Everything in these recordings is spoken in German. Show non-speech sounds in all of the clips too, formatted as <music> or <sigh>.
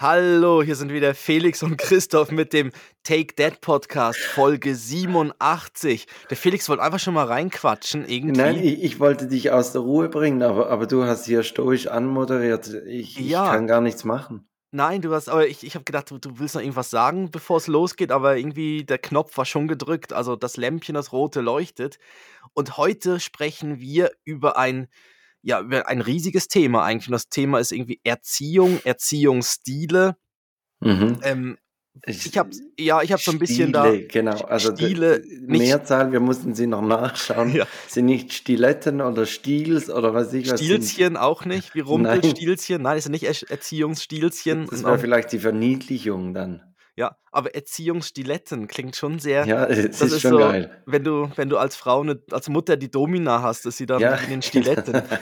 Hallo, hier sind wieder Felix und Christoph mit dem Take That Podcast, Folge 87. Der Felix wollte einfach schon mal reinquatschen, irgendwie. Nein, ich, ich wollte dich aus der Ruhe bringen, aber, aber du hast hier stoisch anmoderiert. Ich, Ja. ich kann gar nichts machen. Nein, du hast, aber ich, ich habe gedacht, du, du willst noch irgendwas sagen, bevor es losgeht, aber irgendwie der Knopf war schon gedrückt, also das Lämpchen, das rote leuchtet. Und heute sprechen wir über ein, ja, ein riesiges Thema eigentlich. Und das Thema ist irgendwie Erziehung, Erziehungsstile. Mhm. Ähm, ich habe, ja, ich habe so ein bisschen da. Stile, genau. Also Stile, Mehrzahl, wir mussten sie noch nachschauen. <laughs> Ja. Sind nicht Stiletten oder Stils oder was ich was sind. Stilzchen auch nicht, wie <laughs> Rumpelstilzchen. Nein, das sind nicht Er- Erziehungsstilzchen. Das sind auch- vielleicht die Verniedlichung dann. Ja, aber Erziehungsstiletten klingt schon sehr. Ja, das, ist, ist schon so, geil. wenn du, wenn du als Frau, eine, als Mutter die Domina hast, dass sie dann Ja. in den Stiletten. <laughs>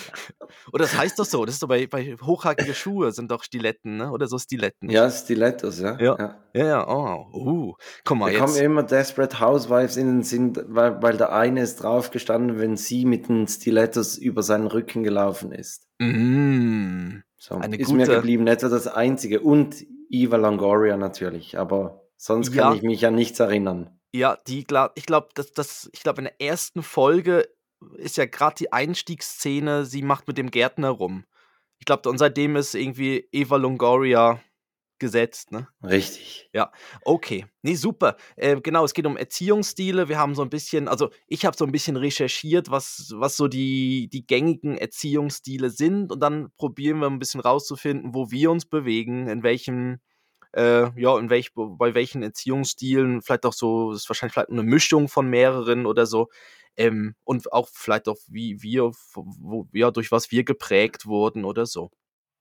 <laughs> Oder das heißt doch so, das ist doch bei, bei hochhackige Schuhe sind doch Stiletten, ne? Oder so Stiletten. ja, Stilettos, ja. Ja. ja, ja, oh, uh. Guck mal, Da kommen jetzt. immer Desperate Housewives in den Sinn, weil, weil der eine ist draufgestanden, wenn sie mit den Stilettos über seinen Rücken gelaufen ist. Mm. So, Eine ist mir gute- geblieben, etwa das einzige. Und Eva Longoria natürlich, aber sonst Ja. kann ich mich an nichts erinnern. Ja, die glaub, ich glaube, das, das, ich glaube, in der ersten Folge ist ja gerade die Einstiegsszene, sie macht mit dem Gärtner rum. Ich glaube, und seitdem ist irgendwie Eva Longoria gesetzt, ne? Richtig. Okay, nee, super. Äh, genau, es geht um Erziehungsstile. Wir haben so ein bisschen, also ich habe so ein bisschen recherchiert, was, was so die, die gängigen Erziehungsstile sind und dann probieren wir ein bisschen rauszufinden, wo wir uns bewegen, in welchem, äh, ja, in welch, bei welchen Erziehungsstilen, vielleicht auch so, ist wahrscheinlich vielleicht eine Mischung von mehreren oder so. Ähm, und auch vielleicht auch, wie wir, wo, ja, durch was wir geprägt wurden oder so.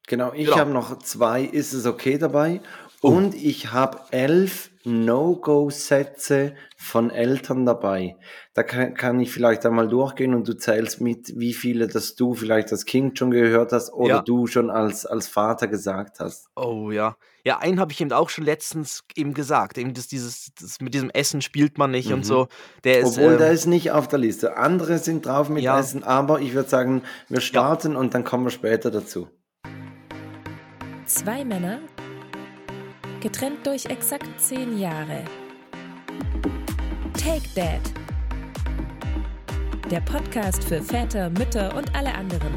Genau, ich Genau. habe noch zwei Ist es okay dabei Oh. und ich habe elf No-Go-Sätze von Eltern dabei. Da kann, kann ich vielleicht einmal durchgehen und du zählst mit, wie viele das du vielleicht als Kind schon gehört hast oder Ja. du schon als, als Vater gesagt hast. Oh ja. Ja, einen habe ich eben auch schon letztens eben gesagt. Eben das, dieses, das mit diesem Essen spielt man nicht und Mhm. so. Der ist. Obwohl, ähm, der ist nicht auf der Liste. Andere sind drauf mit Ja. Essen, aber ich würde sagen, wir starten und dann kommen wir später dazu. Zwei Männer, getrennt durch exakt zehn Jahre. Take Dad. Der Podcast für Väter, Mütter und alle anderen.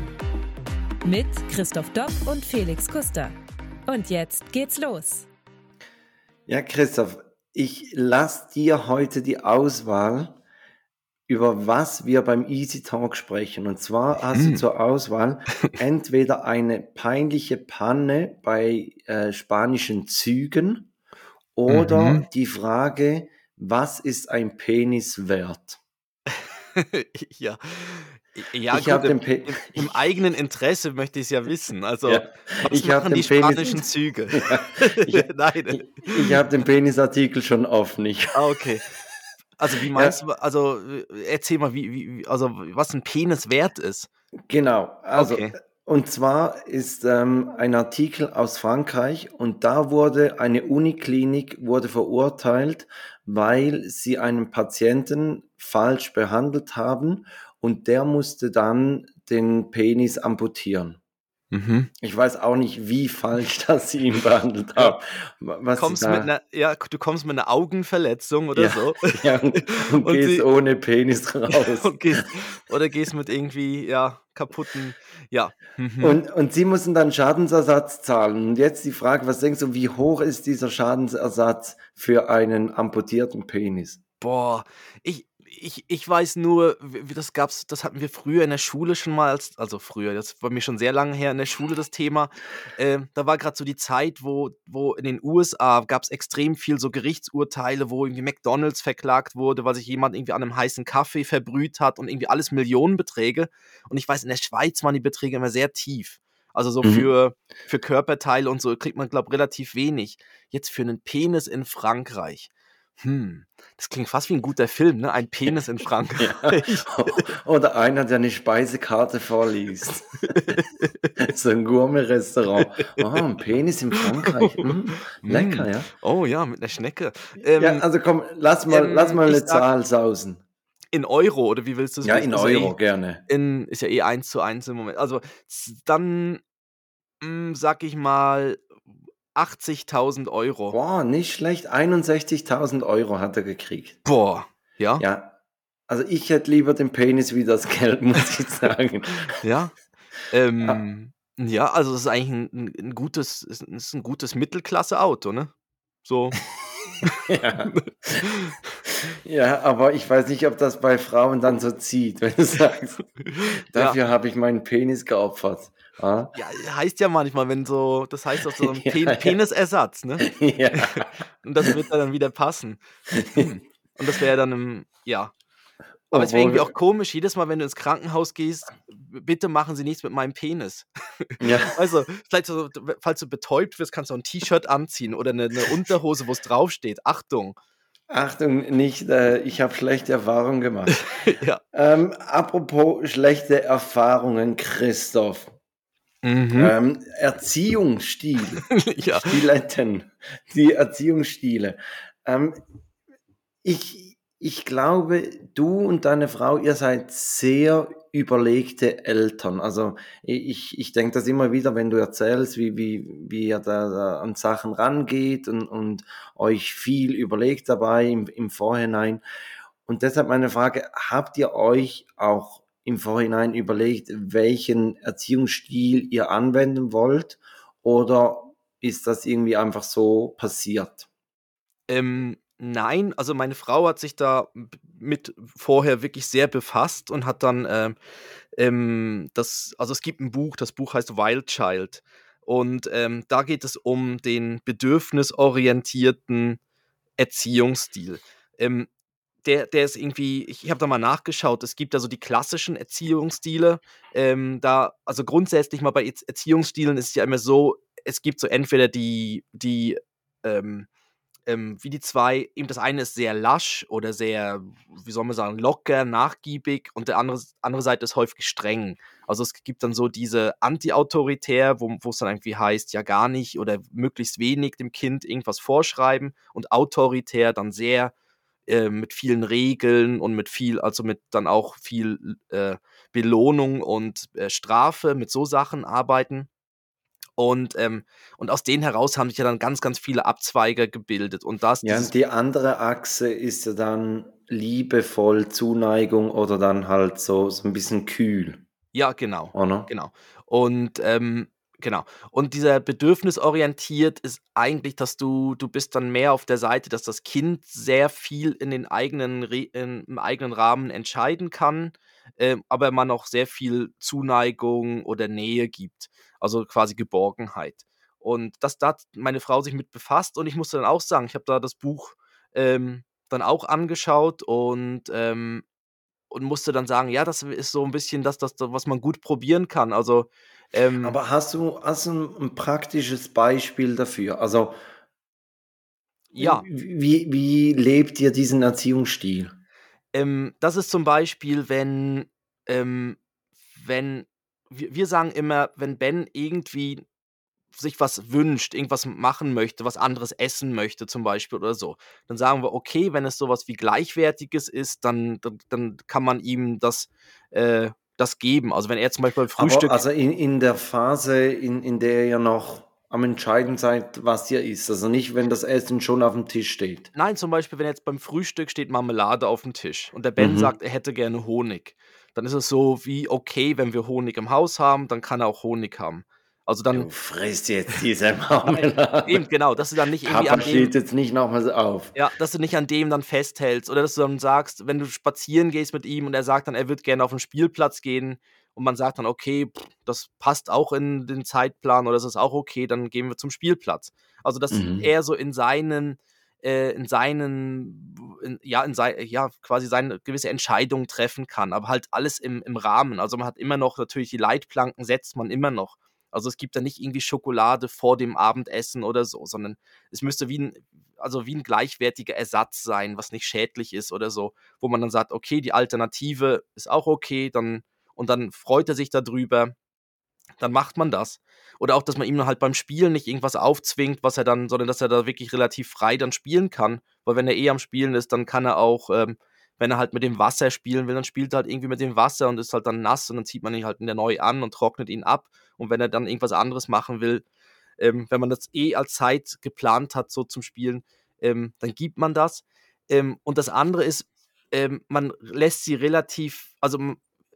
Mit Christoph Dopp und Felix Kuster. Und jetzt geht's los. Ja, Christoph, ich lasse dir heute die Auswahl, über was wir beim Easy Talk sprechen. Und zwar hast du Hm. zur Auswahl <laughs> entweder eine peinliche Panne bei äh, spanischen Zügen oder Mhm. die Frage, was ist ein Penis wert? <laughs> ja. Ja, ich gut, im, im, im eigenen Interesse möchte ich es ja wissen. Also, Ja, was ich machen die Penis- spanischen <laughs> Züge? ich, Nein. ich habe den Penisartikel schon offen. Ich, Ah, okay. Also, wie meinst du, also, äh, erzähl mal, wie, wie, wie- also, was ein Penis wert ist. Genau, also Okay. und zwar ist ähm, ein Artikel aus Frankreich und da wurde eine Uniklinik wurde verurteilt, weil sie einen Patienten falsch behandelt haben und der musste dann den Penis amputieren. Mhm. Ich weiß auch nicht, wie falsch <laughs> das sie ihn behandelt haben. Was Kommst da- mit einer, ja, du kommst mit einer Augenverletzung oder Ja. so. <laughs> ja, und, und Und gehst sie- ohne Penis raus. <laughs> gehst, oder gehst mit irgendwie, ja, kaputten, ja. Mhm. Und, und sie müssen dann Schadensersatz zahlen. Und jetzt die Frage, was denkst du, wie hoch ist dieser Schadensersatz für einen amputierten Penis? Boah, ich, ich, ich weiß nur, wie das gab's, das hatten wir früher in der Schule schon mal, als, also früher, das war mir schon sehr lange her in der Schule das Thema. Ähm, da war gerade so die Zeit, wo, wo in den USA gab es extrem viel so Gerichtsurteile, wo irgendwie McDonalds verklagt wurde, weil sich jemand irgendwie an einem heißen Kaffee verbrüht hat und irgendwie alles Millionenbeträge. Und ich weiß, in der Schweiz waren die Beträge immer sehr tief. Also so Mhm. für, für Körperteile und so kriegt man, glaube ich, relativ wenig. Jetzt für einen Penis in Frankreich. Hm, das klingt fast wie ein guter Film, ne? Ein Penis in <laughs> Frankreich. <laughs> Oder einer, der eine Speisekarte vorliest. <laughs> so ein Gourmet-Restaurant. Oh, ein Penis in Frankreich. Mm, lecker, Mm. ja. Oh ja, mit einer Schnecke. Ähm, ja, also komm, lass mal, ähm, lass mal eine Zahl sausen. in Euro, oder wie willst du es Ja, in Also Euro, eh- gerne. In, ist ja eh eins zu eins im Moment. Also dann mm, sag ich mal 80.000 Euro. Boah, nicht schlecht. 61.000 Euro hat er gekriegt. Boah, ja? Ja. Also ich hätte lieber den Penis wie das Geld, <laughs> muss ich sagen. Ja. Ähm, ja, also es ist eigentlich ein, ein, gutes, es ist ein gutes Mittelklasse-Auto, ne? So. <laughs> <laughs> ja. ja, aber ich weiß nicht, ob das bei Frauen dann so zieht, wenn du sagst, dafür ja. habe ich meinen Penis geopfert. Ah? Ja, heißt ja manchmal, wenn so, das heißt auch so ein <laughs> Pen ja, Penisersatz, ne? <laughs> Ja. Und das wird dann wieder passen. Und das wäre dann im, ja. Aber es wäre irgendwie auch komisch, jedes Mal, wenn du ins Krankenhaus gehst, bitte machen Sie nichts mit meinem Penis. Ja. <laughs> Also, vielleicht so, falls du betäubt wirst, kannst du ein T-Shirt anziehen oder eine, eine Unterhose, wo es draufsteht. Achtung. Achtung, nicht, äh, ich habe schlechte Erfahrungen gemacht. ja. Ähm, apropos schlechte Erfahrungen, Christoph. Mhm. Ähm, Erziehungsstil. <laughs> ja. Stiletten. Die Erziehungsstile. Ähm, ich, ich glaube, du und deine Frau, ihr seid sehr überlegte Eltern. Also ich, ich denke das immer wieder, wenn du erzählst, wie, wie, wie ihr da, da an Sachen rangeht und, und euch viel überlegt dabei im, im Vorhinein. Und deshalb meine Frage, habt ihr euch auch im Vorhinein überlegt, welchen Erziehungsstil ihr anwenden wollt? Oder ist das irgendwie einfach so passiert? Ähm, Nein, also meine Frau hat sich da mit vorher wirklich sehr befasst und hat dann ähm, ähm, das, also es gibt ein Buch, das Buch heißt Wild Child. Und ähm, da geht es um den bedürfnisorientierten Erziehungsstil. Ähm, der, der ist irgendwie, ich, habe da mal nachgeschaut, es gibt also die klassischen Erziehungsstile. Ähm, da, also grundsätzlich mal bei Erziehungsstilen ist es ja immer so, es gibt so entweder die, die ähm, ähm, wie die zwei, eben das eine ist sehr lasch oder sehr, wie soll man sagen, locker, nachgiebig und der andere, andere Seite ist häufig streng. Also es gibt dann so diese anti-autoritär, wo es dann irgendwie heißt, ja gar nicht oder möglichst wenig dem Kind irgendwas vorschreiben und autoritär dann sehr äh, mit vielen Regeln und mit viel, also mit dann auch viel äh, Belohnung und äh, Strafe, mit so Sachen arbeiten. Und, ähm, und aus denen heraus haben sich ja dann ganz, ganz viele Abzweige gebildet. Und das ja, und die andere Achse ist ja dann liebevoll, Zuneigung oder dann halt so, so ein bisschen kühl. Ja, genau. Oder? Genau. Und ähm, genau. Und dieser bedürfnisorientiert ist eigentlich, dass du, du bist dann mehr auf der Seite, dass das Kind sehr viel in den eigenen, in, im eigenen Rahmen entscheiden kann, äh, aber man auch sehr viel Zuneigung oder Nähe gibt also quasi Geborgenheit. Und dass da meine Frau sich mit befasst und ich musste dann auch sagen, ich habe da das Buch ähm, dann auch angeschaut und, ähm, und musste dann sagen, ja, das ist so ein bisschen das, das was man gut probieren kann. Also, ähm, Aber hast du, hast du ein, ein praktisches Beispiel dafür? Also, ja. Wie, wie lebt ihr diesen Erziehungsstil? Ähm, das ist zum Beispiel, wenn, ähm, wenn wir, wir sagen immer, wenn Ben irgendwie sich was wünscht, irgendwas machen möchte, was anderes essen möchte zum Beispiel oder so, dann sagen wir, okay, wenn es sowas wie Gleichwertiges ist, dann, dann, dann kann man ihm das, äh, das geben. Also wenn er zum Beispiel beim Frühstück... Aber also in, in der Phase, in, in der ihr noch am Entscheiden seid, was ihr isst. Also nicht, wenn das Essen schon auf dem Tisch steht. Nein, zum Beispiel, wenn jetzt beim Frühstück steht Marmelade auf dem Tisch und der Ben mhm. sagt, er hätte gerne Honig dann ist es so wie, okay, wenn wir Honig im Haus haben, dann kann er auch Honig haben. Also dann. Du frisst jetzt diese <laughs> Marmelade. Eben, genau, dass du dann nicht irgendwie Papa an dem, steht jetzt nicht nochmal auf. Ja, dass du nicht an dem dann festhältst oder dass du dann sagst, wenn du spazieren gehst mit ihm und er sagt dann, er wird gerne auf den Spielplatz gehen und man sagt dann, okay, das passt auch in den Zeitplan oder das ist auch okay, dann gehen wir zum Spielplatz. Also dass mhm. er so in seinen äh, in seinen, in, ja, in sei, ja, quasi seine gewisse Entscheidungen treffen kann, aber halt alles im, im Rahmen. Also man hat immer noch natürlich die Leitplanken, setzt man immer noch. Also es gibt da nicht irgendwie Schokolade vor dem Abendessen oder so, sondern es müsste wie ein, also wie ein gleichwertiger Ersatz sein, was nicht schädlich ist oder so, wo man dann sagt, okay, die Alternative ist auch okay, dann und dann freut er sich darüber, dann macht man das. Oder auch, dass man ihm halt beim Spielen nicht irgendwas aufzwingt, was er dann, sondern dass er da wirklich relativ frei dann spielen kann. Weil wenn er eh am Spielen ist, dann kann er auch, ähm, wenn er halt mit dem Wasser spielen will, dann spielt er halt irgendwie mit dem Wasser und ist halt dann nass und dann zieht man ihn halt in der neu an und trocknet ihn ab. Und wenn er dann irgendwas anderes machen will, Ähm, wenn man das eh als Zeit geplant hat, so zum Spielen, ähm, dann gibt man das. Ähm, und das andere ist, ähm, man lässt sie relativ, also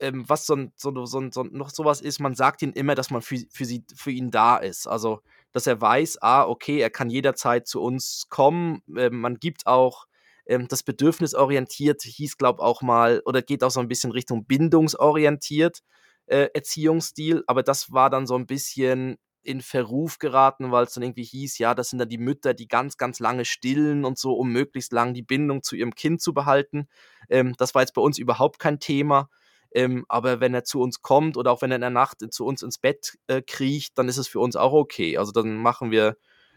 ähm, was so, so, so, so, noch sowas ist, man sagt ihnen immer, dass man für, für, sie, für ihn da ist. Also, dass er weiß, ah, okay, er kann jederzeit zu uns kommen. Ähm, man gibt auch ähm, das Bedürfnisorientiert hieß, glaube auch mal, oder geht auch so ein bisschen Richtung bindungsorientiert äh, Erziehungsstil, aber das war dann so ein bisschen in Verruf geraten, weil es dann irgendwie hieß, ja, das sind dann die Mütter, die ganz, ganz lange stillen und so, um möglichst lang die Bindung zu ihrem Kind zu behalten. Ähm, das war jetzt bei uns überhaupt kein Thema. Ähm, aber wenn er zu uns kommt oder auch wenn er in der Nacht zu uns ins Bett äh, kriecht, dann ist es für uns auch okay. Also dann machen wir,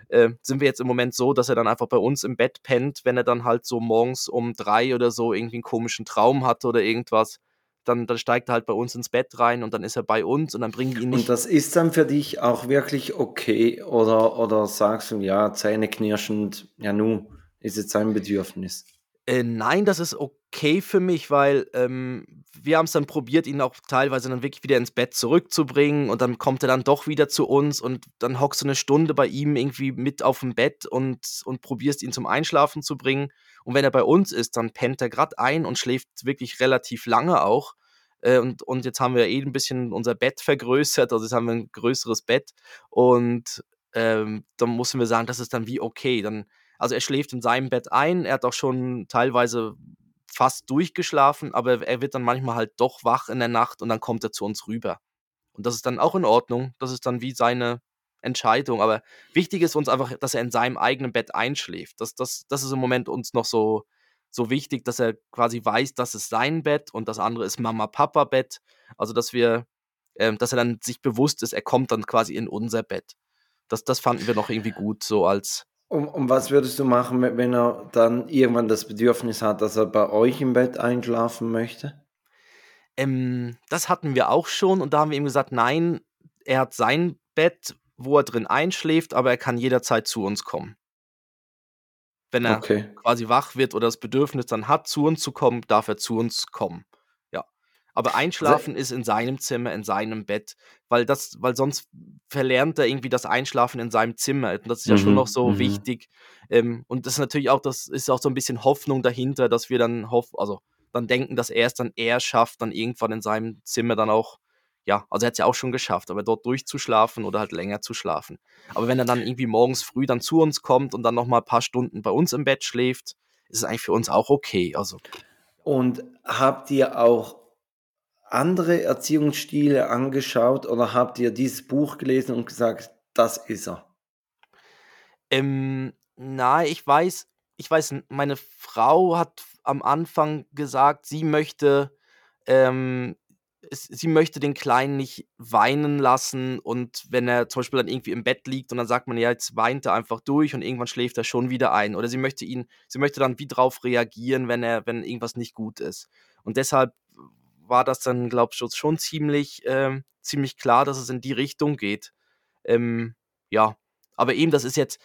äh, sind wir jetzt im Moment so, dass er dann einfach bei uns im Bett pennt, wenn er dann halt so morgens um drei oder so irgendwie einen komischen Traum hatte oder irgendwas dann, dann steigt er halt bei uns ins Bett rein und dann ist er bei uns und dann bringen wir ihn nicht. Und das ist dann für dich auch wirklich okay oder, oder sagst du, ja, Zähne knirschend, ja nu, ist jetzt sein Bedürfnis? Äh, nein, das ist okay für mich, weil ähm, wir haben es dann probiert, ihn auch teilweise dann wirklich wieder ins Bett zurückzubringen und dann kommt er dann doch wieder zu uns und dann hockst du eine Stunde bei ihm irgendwie mit auf dem Bett und, und probierst ihn zum Einschlafen zu bringen. Und wenn er bei uns ist, dann pennt er gerade ein und schläft wirklich relativ lange auch. Äh, und, und jetzt haben wir eh ein bisschen unser Bett vergrößert, also jetzt haben wir ein größeres Bett und ähm, dann müssen wir sagen, das ist dann wie okay. Dann also er schläft in seinem Bett ein, er hat auch schon teilweise fast durchgeschlafen, aber er wird dann manchmal halt doch wach in der Nacht und dann kommt er zu uns rüber. Und das ist dann auch in Ordnung. Das ist dann wie seine Entscheidung. Aber wichtig ist uns einfach, dass er in seinem eigenen Bett einschläft. Das, das, das ist im Moment uns noch so, so wichtig, dass er quasi weiß, das ist sein Bett und das andere ist Mama-Papa-Bett. Also, dass wir, äh, dass er dann sich bewusst ist, er kommt dann quasi in unser Bett. Das, das fanden wir noch irgendwie gut, so als, und, und was würdest du machen, wenn er dann irgendwann das Bedürfnis hat, dass er bei euch im Bett einschlafen möchte? Ähm, das hatten wir auch schon und da haben wir ihm gesagt, nein, er hat sein Bett, wo er drin einschläft, aber er kann jederzeit zu uns kommen. Wenn er okay. quasi wach wird oder das Bedürfnis dann hat, zu uns zu kommen, darf er zu uns kommen. Aber einschlafen ist in seinem Zimmer, in seinem Bett, weil das, weil sonst verlernt er irgendwie das Einschlafen in seinem Zimmer. Und das ist ja schon mhm, noch so mhm. wichtig. Ähm, und das ist natürlich auch, das ist auch so ein bisschen Hoffnung dahinter, dass wir dann hoffen, also dann denken, dass er es dann eher schafft, dann irgendwann in seinem Zimmer dann auch, ja, also er hat es ja auch schon geschafft, aber dort durchzuschlafen oder halt länger zu schlafen. Aber wenn er dann irgendwie morgens früh dann zu uns kommt und dann nochmal ein paar Stunden bei uns im Bett schläft, ist es eigentlich für uns auch okay. Also. Und habt ihr auch andere Erziehungsstile angeschaut oder habt ihr dieses Buch gelesen und gesagt, das ist er? Ähm, na, ich weiß, ich weiß, meine Frau hat am Anfang gesagt, sie möchte, ähm, sie möchte den Kleinen nicht weinen lassen und wenn er zum Beispiel dann irgendwie im Bett liegt und dann sagt man ja, jetzt weint er einfach durch und irgendwann schläft er schon wieder ein. Oder sie möchte ihn, sie möchte dann wie drauf reagieren, wenn er, wenn irgendwas nicht gut ist. Und deshalb war das dann, glaube ich, schon ziemlich, ähm, ziemlich klar, dass es in die Richtung geht. Ähm, ja, aber eben, das ist jetzt,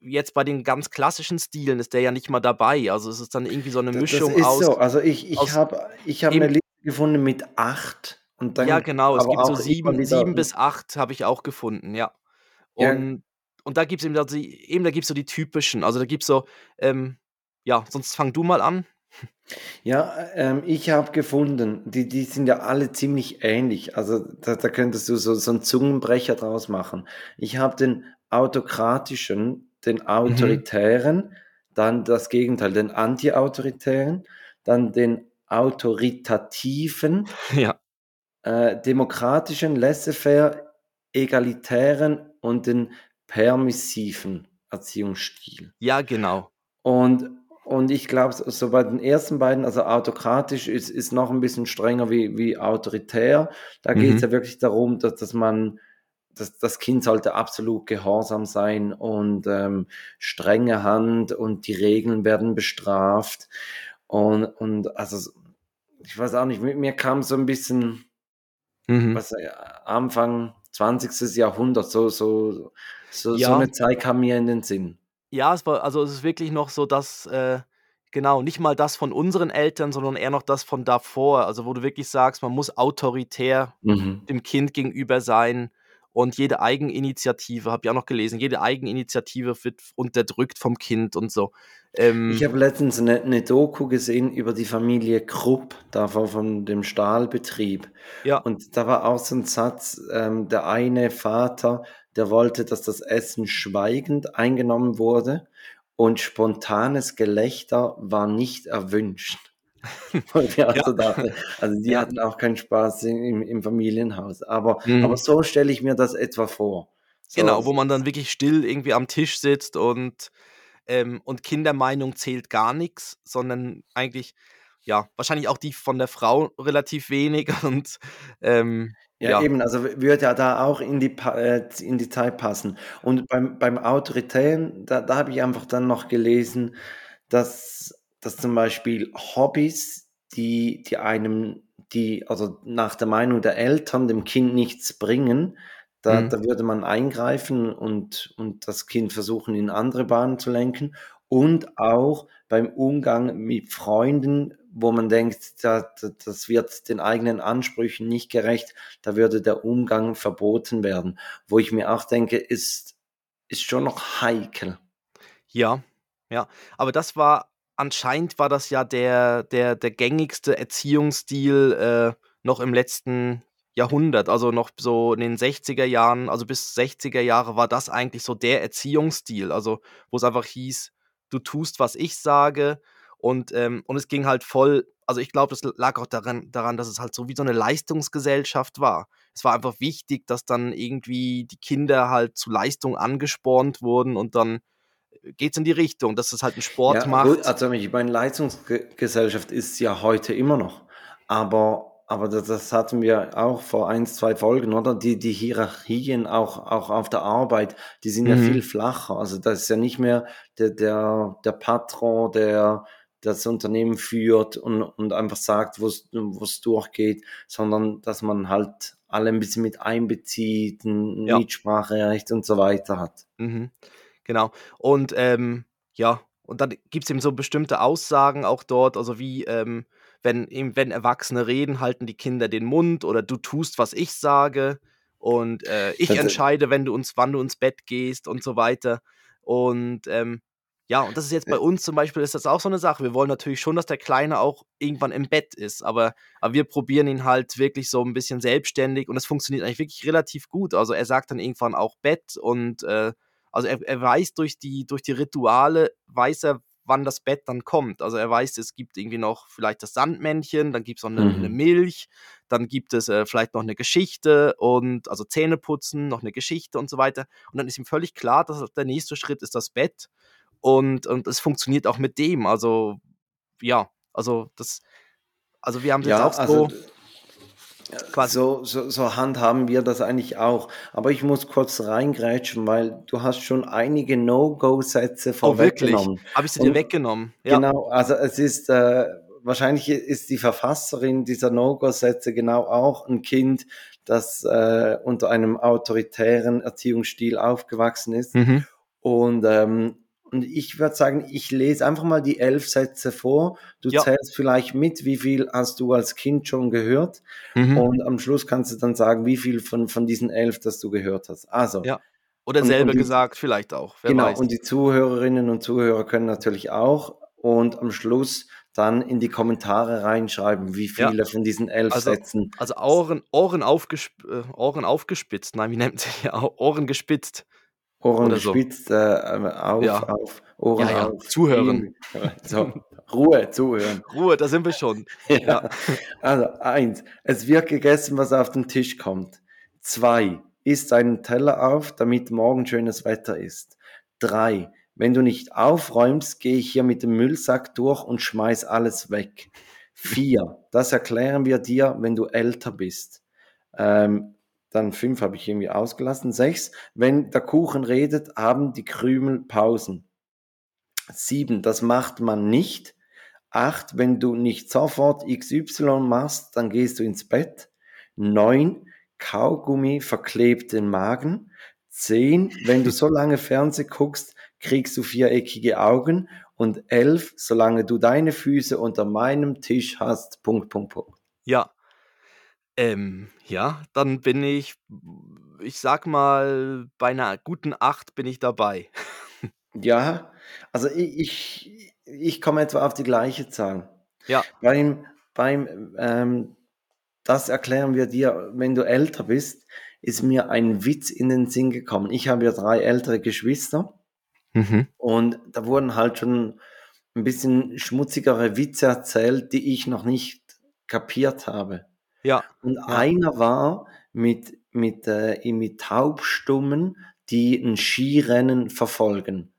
jetzt bei den ganz klassischen Stilen ist der ja nicht mal dabei. Also es ist dann irgendwie so eine Mischung das ist aus. So. Also ich, ich habe ich hab eine Liste gefunden mit acht. Und dann ja, genau, es gibt so sieben, sieben bis acht habe ich auch gefunden, ja. Und, ja. und da gibt es eben, eben, da gibt es so die typischen. Also da gibt es so, ähm, ja, sonst fang du mal an. Ja, ähm, ich habe gefunden, die, die sind ja alle ziemlich ähnlich. Also da, da könntest du so, so einen Zungenbrecher draus machen. Ich habe den autokratischen, den mhm. autoritären, mhm. dann das Gegenteil, den antiautoritären, dann den autoritativen, <laughs> ja. äh, demokratischen, laissez-faire, egalitären und den permissiven Erziehungsstil. Ja, genau. Und und ich glaube, so bei den ersten beiden, also autokratisch ist, ist noch ein bisschen strenger wie, wie autoritär. Da geht es mhm. ja wirklich darum, dass, dass man, dass, das Kind sollte absolut gehorsam sein und ähm, strenge Hand und die Regeln werden bestraft. Und, und also, ich weiß auch nicht, mir, mir kam so ein bisschen, mhm. was, äh, Anfang 20. Jahrhundert, so, so, so, ja. so eine Zeit kam mir in den Sinn. Ja, es war, also es ist wirklich noch so, dass, äh, genau, nicht mal das von unseren Eltern, sondern eher noch das von davor. Also wo du wirklich sagst, man muss autoritär Mhm. dem Kind gegenüber sein und jede Eigeninitiative, habe ich auch noch gelesen, jede Eigeninitiative wird unterdrückt vom Kind und so. Ähm, ich habe letztens eine, eine, Doku gesehen über die Familie Krupp, da von dem Stahlbetrieb. Ja. Und da war auch so ein Satz, ähm, der eine Vater, der wollte, dass das Essen schweigend eingenommen wurde und spontanes Gelächter war nicht erwünscht. <laughs> also, dachte, also die ja. hatten auch keinen Spaß im, im Familienhaus. Aber, mhm. aber so stelle ich mir das etwa vor. So. Genau, wo man dann wirklich still irgendwie am Tisch sitzt und, ähm, und Kindermeinung zählt gar nichts, sondern eigentlich, ja, wahrscheinlich auch die von der Frau relativ wenig <laughs> und ähm, ja, ja, eben, also würde ja da auch in die, äh, in die Zeit passen. Und beim, beim Autoritären, da, da habe ich einfach dann noch gelesen, dass, dass zum Beispiel Hobbys, die, die einem, die, also nach der Meinung der Eltern dem Kind nichts bringen, da, mhm. da würde man eingreifen und, und das Kind versuchen, in andere Bahnen zu lenken. Und auch beim Umgang mit Freunden wo man denkt, das wird den eigenen Ansprüchen nicht gerecht, da würde der Umgang verboten werden. Wo ich mir auch denke, ist, ist schon noch heikel. Ja, ja. Aber das war, anscheinend war das ja der, der, der gängigste Erziehungsstil äh, noch im letzten Jahrhundert, also noch so in den 60er Jahren, also bis 60er Jahre war das eigentlich so der Erziehungsstil, also wo es einfach hieß, du tust, was ich sage, und, ähm, und es ging halt voll, also ich glaube, das lag auch daran, daran, dass es halt so wie so eine Leistungsgesellschaft war. Es war einfach wichtig, dass dann irgendwie die Kinder halt zu Leistung angespornt wurden und dann geht es in die Richtung, dass es halt einen Sport ja, macht. Gut, also ich meine, Leistungsgesellschaft ist ja heute immer noch, aber aber das, das, hatten wir auch vor ein, zwei Folgen, oder? Die, die Hierarchien auch, auch auf der Arbeit, die sind mhm. ja viel flacher. Also das ist ja nicht mehr der, der, der Patron, der, das Unternehmen führt und, und einfach sagt, wo es durchgeht, sondern dass man halt alle ein bisschen mit einbezieht, ein ja. Mitspracherecht und so weiter hat. Mhm. Genau. Und ähm, ja, und dann gibt es eben so bestimmte Aussagen auch dort, also wie, ähm, wenn, eben, wenn Erwachsene reden, halten die Kinder den Mund oder du tust, was ich sage und äh, ich entscheide, wenn du uns, wann du ins Bett gehst und so weiter. Und ähm, ja, und das ist jetzt bei uns zum Beispiel, ist das auch so eine Sache. Wir wollen natürlich schon, dass der Kleine auch irgendwann im Bett ist, aber, aber wir probieren ihn halt wirklich so ein bisschen selbstständig und das funktioniert eigentlich wirklich relativ gut. Also er sagt dann irgendwann auch Bett und äh, also er, er weiß durch die, durch die Rituale, weiß er, wann das Bett dann kommt. Also er weiß, es gibt irgendwie noch vielleicht das Sandmännchen, dann gibt es noch eine, mhm. eine, Milch, dann gibt es äh, vielleicht noch eine Geschichte und also Zähne putzen, noch eine Geschichte und so weiter. Und dann ist ihm völlig klar, dass der nächste Schritt ist das Bett. Und, und es funktioniert auch mit dem. Also, ja, also das, also wir haben ja, jetzt auch so. Also, so, so, so handhaben wir das eigentlich auch. Aber ich muss kurz reingrätschen, weil du hast schon einige No-Go-Sätze vorweggenommen. Oh, wirklich? Habe ich sie dir weggenommen? Ja. Genau, also es ist, äh, wahrscheinlich ist die Verfasserin dieser No-Go-Sätze genau auch ein Kind, das äh, unter einem autoritären Erziehungsstil aufgewachsen ist. Mhm. Und ähm, und ich würde sagen, ich lese einfach mal die elf Sätze vor. Du ja. zählst vielleicht mit, wie viel hast du als Kind schon gehört. Mhm. Und am Schluss kannst du dann sagen, wie viel von, von diesen elf, das du gehört hast. Also. Ja. Oder und, selber und die, gesagt, vielleicht auch. genau, weiß. und die Zuhörerinnen und Zuhörer können natürlich auch. Und am Schluss dann in die Kommentare reinschreiben, wie viele ja. von diesen elf also, Sätzen. Also Ohren, Ohren, aufgesp äh, Ohren aufgespitzt, nein, wie nennt sich Ohren gespitzt. Ohren gespitzt, so. äh, auf, ja. auf, Ohren ja, ja. auf. Zuhören. So, Ruhe, zuhören. <laughs> Ruhe, da sind wir schon. ja. Also, eins, es wird gegessen, was auf den Tisch kommt. Zwei, isst einen Teller auf, damit morgen schönes Wetter ist. Drei, wenn du nicht aufräumst, gehe ich hier mit dem Müllsack durch und schmeiß alles weg. Vier, das erklären wir dir, wenn du älter bist. Ähm, dann fünf habe ich irgendwie ausgelassen. Sechs, wenn der Kuchen redet, haben die Krümel Pausen. Sieben, das macht man nicht. Acht, wenn du nicht sofort XY machst, dann gehst du ins Bett. Neun, Kaugummi verklebt den Magen. Zehn, wenn du so lange Fernseh guckst, kriegst du viereckige Augen. Und elf, solange du deine Füße unter meinem Tisch hast, Punkt, Punkt, Punkt. Ja, ähm, ja, dann bin ich ich sag mal, bei einer guten 8 bin ich dabei. <laughs> Ja, also i ich ich komme etwa auf die gleiche Zahl. Ja. Beim beim, ähm das erklären wir dir, wenn du älter bist, ist mir ein Witz in den Sinn gekommen. Ich habe ja 3 ältere Geschwister Mhm. und da wurden halt schon ein bisschen schmutzigere Witze erzählt, die ich noch nicht kapiert habe. Ja, Und ja. einer war mit mit, äh mit Taubstummen, die ein Skirennen verfolgen.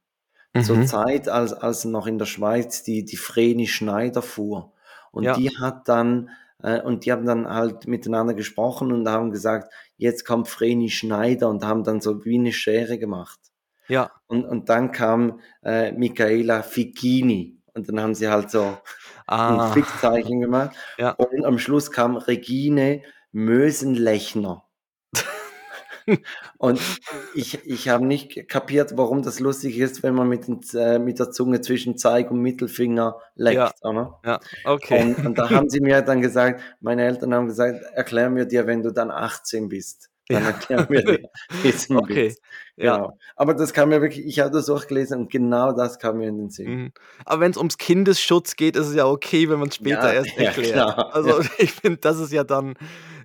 Zur Mhm. Zeit, als als noch in der Schweiz die die Vreni Schneider fuhr. Und Ja. die hat dann äh, und die haben dann halt miteinander gesprochen und haben gesagt: „Jetzt kommt Vreni Schneider“ und haben dann so wie 'ne Schere gemacht. Ja. Und und dann kam, äh, Michaela Ficchini und dann haben sie halt so Ah. Fick-Zeichen gemacht. Ja. Und am Schluss kam Regine Mösenlechner. <laughs> Und ich ich habe nicht kapiert, warum das lustig ist, wenn man mit den äh, mit der Zunge zwischen Zeig und Mittelfinger Ja. leckt, oder? Ja, okay. Und und da haben sie <laughs> mir dann gesagt meine Eltern haben gesagt: „Erklären wir dir, wenn du dann 18 bist. Dann Ja. erklären wir dir diesen <laughs> Okay, Witz.“ ja. Genau. Aber das kam mir wirklich ich habe das durchgelesen und genau das kam mir in den Sinn. Mhm. Aber wenn's ums Kindesschutz geht, ist es ja okay, wenn man's später <laughs> Ja, erst erklärt. Also, ja. <laughs> ich finde, das ist ja dann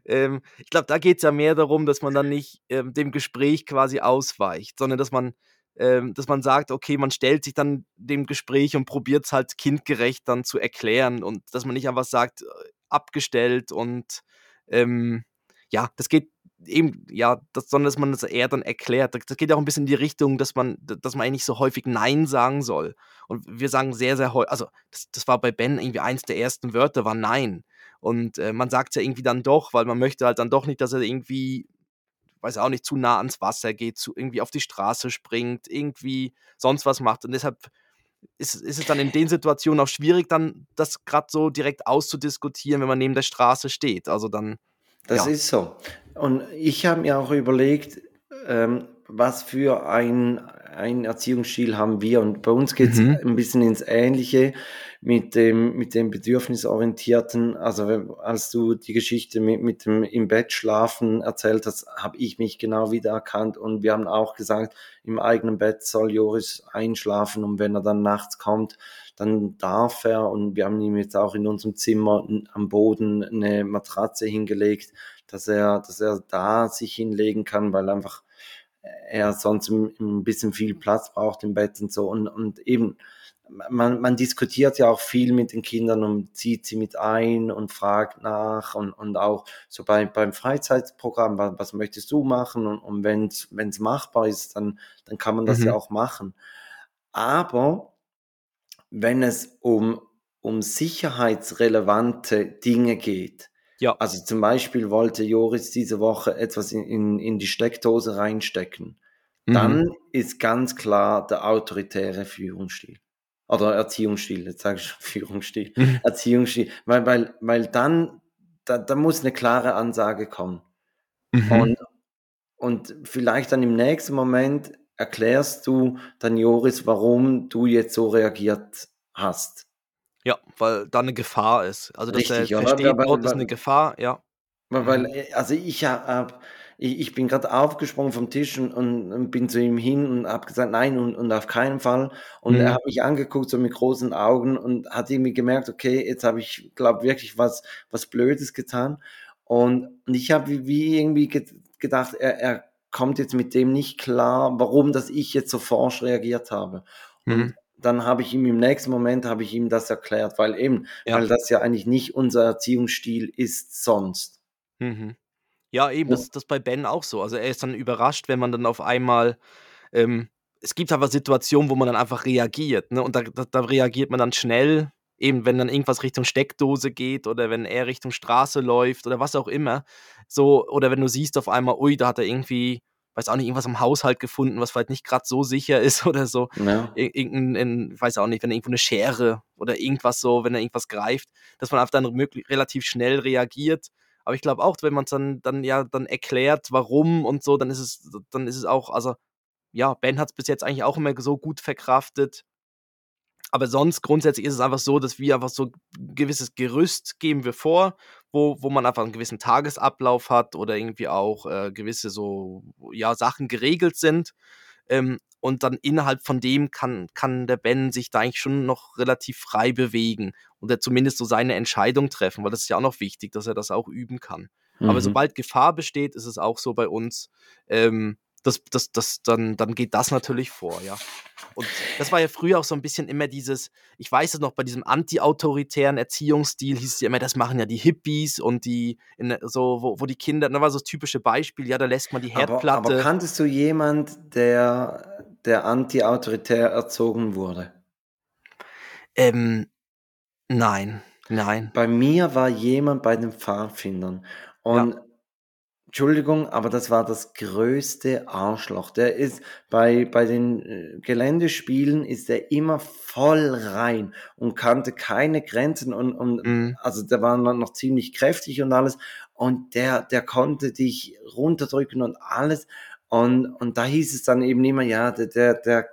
ähm, ich glaube, da geht's ja mehr darum, dass man dann nicht, ähm, dem Gespräch quasi ausweicht, sondern dass man ähm, dass man sagt, okay, man stellt sich dann dem Gespräch und probiert's halt kindgerecht dann zu erklären und dass man nicht einfach sagt, äh, abgestellt und, ähm, ja, das geht eben ja, das sondern dass man das eher dann erklärt. Das geht auch 'n bisschen in die Richtung, dass man dass man eigentlich so häufig „Nein“ sagen soll. Und wir sagen sehr, sehr häu also, das das war bei Ben irgendwie eins der ersten Wörter war „Nein“. Und, äh, man sagt's ja irgendwie dann doch, weil man möchte halt dann doch nicht, dass er irgendwie, weiß auch nicht, zu nah ans Wasser geht, zu irgendwie auf die Straße springt, irgendwie sonst was macht. Und deshalb ist ist es dann in den Situationen auch schwierig, dann das grad so direkt auszudiskutieren, wenn man neben der Straße steht. Also, dann Das ja. ist so. Und ich habe mir auch überlegt, ähm, was für ein einen Erziehungsstil haben wir? Und bei uns geht's Mhm. 'n bisschen ins Ähnliche mit dem mit dem bedürfnisorientierten also, als du die Geschichte mit mit dem im Bett schlafen erzählt hast, habe ich mich genau wiedererkannt und wir haben auch gesagt, im eigenen Bett soll Joris einschlafen und wenn er dann nachts kommt, dann darf er und wir haben ihm jetzt auch in unserem Zimmer am Boden 'ne Matratze hingelegt, dass er dass er da sich hinlegen kann, weil einfach er sonst 'n 'n bisschen viel Platz braucht im Bett und so. Und und eben, man man diskutiert ja auch viel mit den Kindern und zieht sie mit ein und fragt nach und und auch so bei beim Freizeitprogramm: „Wa was möchtest du machen?“ Und und wenn's wenn's machbar ist, dann dann kann man das ja Mhm. auch machen. Aber wenn es um um sicherheitsrelevante Dinge geht Ja. also, zum Beispiel wollte Joris diese Woche etwas in in in die Steckdose reinstecken. Mhm. Dann ist ganz klar der autoritäre Führungsstil oder Erziehungsstil, jetzt sage ich schon <laughs> Führungsstil, Mhm. Erziehungsstil, weil weil weil dann da da muss 'ne klare Ansage kommen. Mhm. Und und vielleicht dann im nächsten Moment erklärst du dann Joris, warum du jetzt so reagiert hast. Ja, weil da 'ne Gefahr ist. Also, dass er Richtig, oder? versteht, Weil dort ist 'ne weil Gefahr, ja. weil weil, Mhm. äh also, ich ha habe i ich bin grad aufgesprungen vom Tisch und und und bin zu ihm hin und habe gesagt: „Nein und und auf keinen Fall.“ Und er Mhm. hat mich angeguckt so mit großen Augen und hat irgendwie gemerkt: „Okay, jetzt habe ich, glaube wirklich was was Blödes getan.“ Und und ich habe wie wie irgendwie ged gedacht, er er kommt jetzt mit dem nicht klar, warum dass ich jetzt so forsch reagiert habe. Und Mhm. dann habe ich ihm im nächsten Moment habe ich ihm das erklärt, weil eben Ja. weil das ja eigentlich nicht unser Erziehungsstil ist sonst. Mhm. Ja, eben, das Ja. ist das bei Ben auch so. Also, er ist dann überrascht, wenn man dann auf einmal ähm, es gibt aber Situationen, wo man dann einfach reagiert, ne? Und da da da reagiert man dann schnell, eben wenn dann irgendwas Richtung Steckdose geht oder wenn er Richtung Straße läuft oder was auch immer. So oder wenn du siehst auf einmal, ui, da hat er irgendwie, weiß auch nicht, irgendwas im Haushalt gefunden, was vielleicht nicht grad so sicher <laughs> ist oder so. Ja. Ir irgend 'n 'n weiß auch nicht, wenn irgendwo 'ne Schere oder irgendwas so wenn er irgendwas greift, dass man einfach dann relativ schnell reagiert. Aber ich glaube auch, wenn man's dann dann ja dann erklärt, warum und so, dann ist es dann ist es auch also, ja, Ben hat's bis jetzt eigentlich auch immer so gut verkraftet. Aber sonst grundsätzlich ist es einfach so, dass wir einfach so 'n gewisses Gerüst geben wir vor, wo, wo man einfach einen gewissen Tagesablauf hat oder irgendwie auch äh, gewisse so, ja, Sachen geregelt sind. Ähm, und dann innerhalb von dem kann, kann der Ben sich da eigentlich schon noch relativ frei bewegen und er zumindest so seine Entscheidung treffen, weil das ist ja auch noch wichtig, dass er das auch üben kann. Mhm. Aber sobald Gefahr besteht, ist es auch so bei uns, ähm, das, das, das, dann, dann geht das natürlich vor, ja. Und das war ja früher auch so ein bisschen immer dieses, ich weiß es noch, bei diesem anti-autoritären Erziehungsstil hieß es ja immer, das machen ja die Hippies und die, in, so, wo, wo die Kinder, da war so das typische Beispiel, ja, da lässt man die Herdplatte. Aber, aber kanntest du jemand, der, der anti-autoritär erzogen wurde? Ähm, nein, nein. Bei mir war jemand bei den Pfadfindern und ja. Entschuldigung, aber das war das größte Arschloch. Der ist bei, bei den äh, Geländespielen ist er immer voll rein und kannte keine Grenzen und, und mhm. also der war noch ziemlich kräftig und alles und der, der konnte dich runterdrücken und alles und, und da hieß es dann eben immer, ja, der, der, der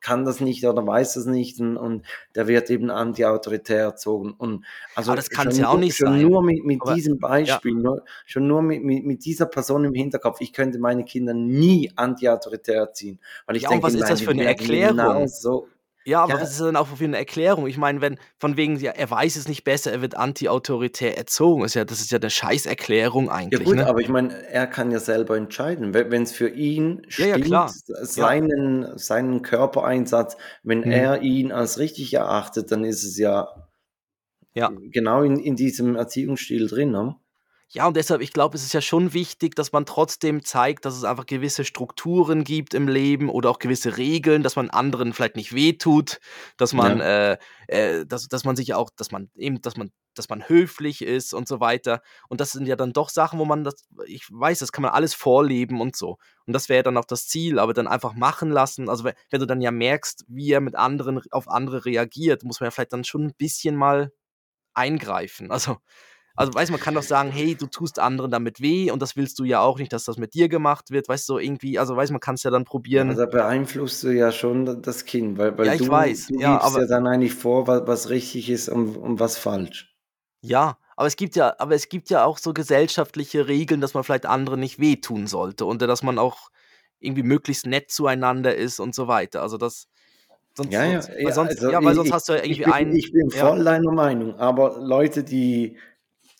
kann das nicht oder weiß das nicht und, und der wird eben anti-autoritär erzogen. Und also Aber das kann es ja auch nicht schon sein. Nur mit, mit diesem Beispiel, ja. nur, schon nur mit, mit, mit, dieser Person im Hinterkopf, ich könnte meine Kinder nie anti-autoritär erziehen. Weil ich ja, denke, was ist das für eine Erklärung? Genau so, ja, aber ja. was ist denn auch für eine Erklärung? Ich meine, wenn von wegen, ja, er weiß es nicht besser, er wird anti-autoritär erzogen, ist ja, das ist ja eine Scheißerklärung eigentlich. Ja gut, ne? aber ich meine, er kann ja selber entscheiden. Wenn es für ihn stimmt, ja, seinen, seinen Körpereinsatz, wenn mhm. er ihn als richtig erachtet, dann ist es ja, ja. genau in, in diesem Erziehungsstil drin. Ne? Ja, und deshalb, ich glaube, es ist ja schon wichtig, dass man trotzdem zeigt, dass es einfach gewisse Strukturen gibt im Leben oder auch gewisse Regeln, dass man anderen vielleicht nicht wehtut, dass man, ja. äh, äh, dass, dass man sich auch, dass man eben, dass man, dass man höflich ist und so weiter. Und das sind ja dann doch Sachen, wo man das, ich weiß, das kann man alles vorleben und so. Und das wäre dann auch das Ziel, aber dann einfach machen lassen. Also wenn, wenn du dann ja merkst, wie er mit anderen auf andere reagiert, muss man ja vielleicht dann schon ein bisschen mal eingreifen. Also also, weißt du, man kann doch sagen, hey, du tust anderen damit weh und das willst du ja auch nicht, dass das mit dir gemacht wird, weißt du, so irgendwie, also, weißt du, man kann es ja dann probieren. Ja, da beeinflusst du ja schon das Kind, weil, weil ja, ich du, weiß. du ja, gibst ja dann eigentlich vor, was, was richtig ist und, und was falsch. Ja, aber es gibt ja, aber es gibt ja auch so gesellschaftliche Regeln, dass man vielleicht anderen nicht wehtun sollte und dass man auch irgendwie möglichst nett zueinander ist und so weiter. Also das, Sonst, ja, ja, sonst, sonst, also ja, weil sonst hast du ja irgendwie ich bin, einen. Ich bin voll ja. deiner Meinung, aber Leute, die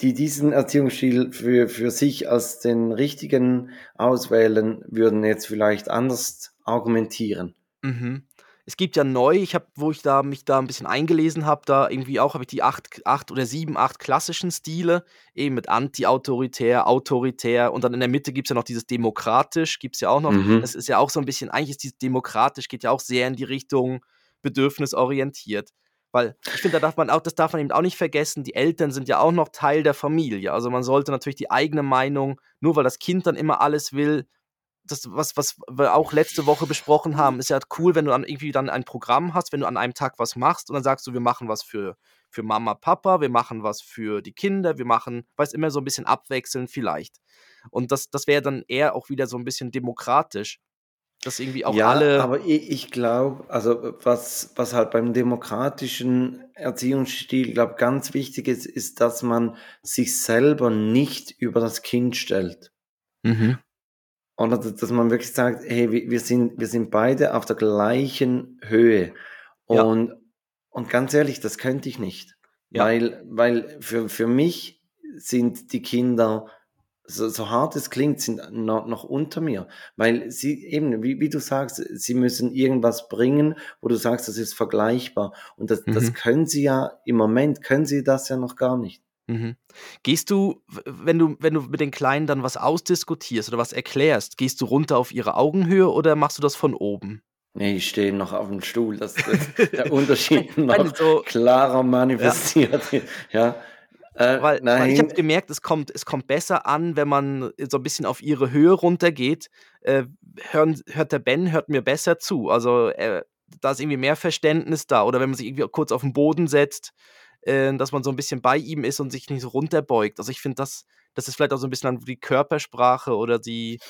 die diesen Erziehungsstil für, für sich als den richtigen auswählen, würden jetzt vielleicht anders argumentieren. Mhm. Es gibt ja neu, ich habe, wo ich da mich da ein bisschen eingelesen habe, da irgendwie auch habe ich die acht, acht oder sieben, acht klassischen Stile, eben mit anti-autoritär, autoritär und dann in der Mitte gibt es ja noch dieses demokratisch, gibt es ja auch noch. Mhm. Das ist ja auch so ein bisschen, eigentlich ist dieses demokratisch, geht ja auch sehr in die Richtung bedürfnisorientiert. Weil ich finde, da darf man auch, das darf man eben auch nicht vergessen, die Eltern sind ja auch noch Teil der Familie. Also man sollte natürlich die eigene Meinung, nur weil das Kind dann immer alles will, das, was, was wir auch letzte Woche besprochen haben, ist ja cool, wenn du dann irgendwie dann ein Programm hast, wenn du an einem Tag was machst und dann sagst du, wir machen was für, für Mama, Papa, wir machen was für die Kinder, wir machen, weiß immer so ein bisschen abwechselnd vielleicht. Und das, das wäre dann eher auch wieder so ein bisschen demokratisch dass irgendwie auch ja, alle. aber ich, ich glaube, also was, was halt beim demokratischen Erziehungsstil, glaube ganz wichtig ist, ist, dass man sich selber nicht über das Kind stellt. Mhm. Oder dass man wirklich sagt, hey, wir sind, wir sind beide auf der gleichen Höhe. Und, ja. und ganz ehrlich, das könnte ich nicht. Ja. Weil, weil für, für mich sind die Kinder so, so hart es klingt, sind noch, noch unter mir. Weil sie eben, wie, wie du sagst, sie müssen irgendwas bringen, wo du sagst, das ist vergleichbar. Und das, mhm. das können sie ja, im Moment können sie das ja noch gar nicht. Mhm. Gehst du, wenn du, wenn du mit den Kleinen dann was ausdiskutierst oder was erklärst, gehst du runter auf ihre Augenhöhe oder machst du das von oben? Nee, ich stehe noch auf dem Stuhl, dass das, <laughs> der Unterschied noch so, klarer manifestiert. Ja. ja. Äh, weil, weil, ich habe gemerkt, es kommt, es kommt besser an, wenn man so ein bisschen auf ihre Höhe runtergeht. Äh, hören, hört der Ben, hört mir besser zu. Also äh, da ist irgendwie mehr Verständnis da. Oder wenn man sich irgendwie kurz auf den Boden setzt, äh, dass man so ein bisschen bei ihm ist und sich nicht so runterbeugt. Also ich finde, das, das ist vielleicht auch so ein bisschen die Körpersprache oder die,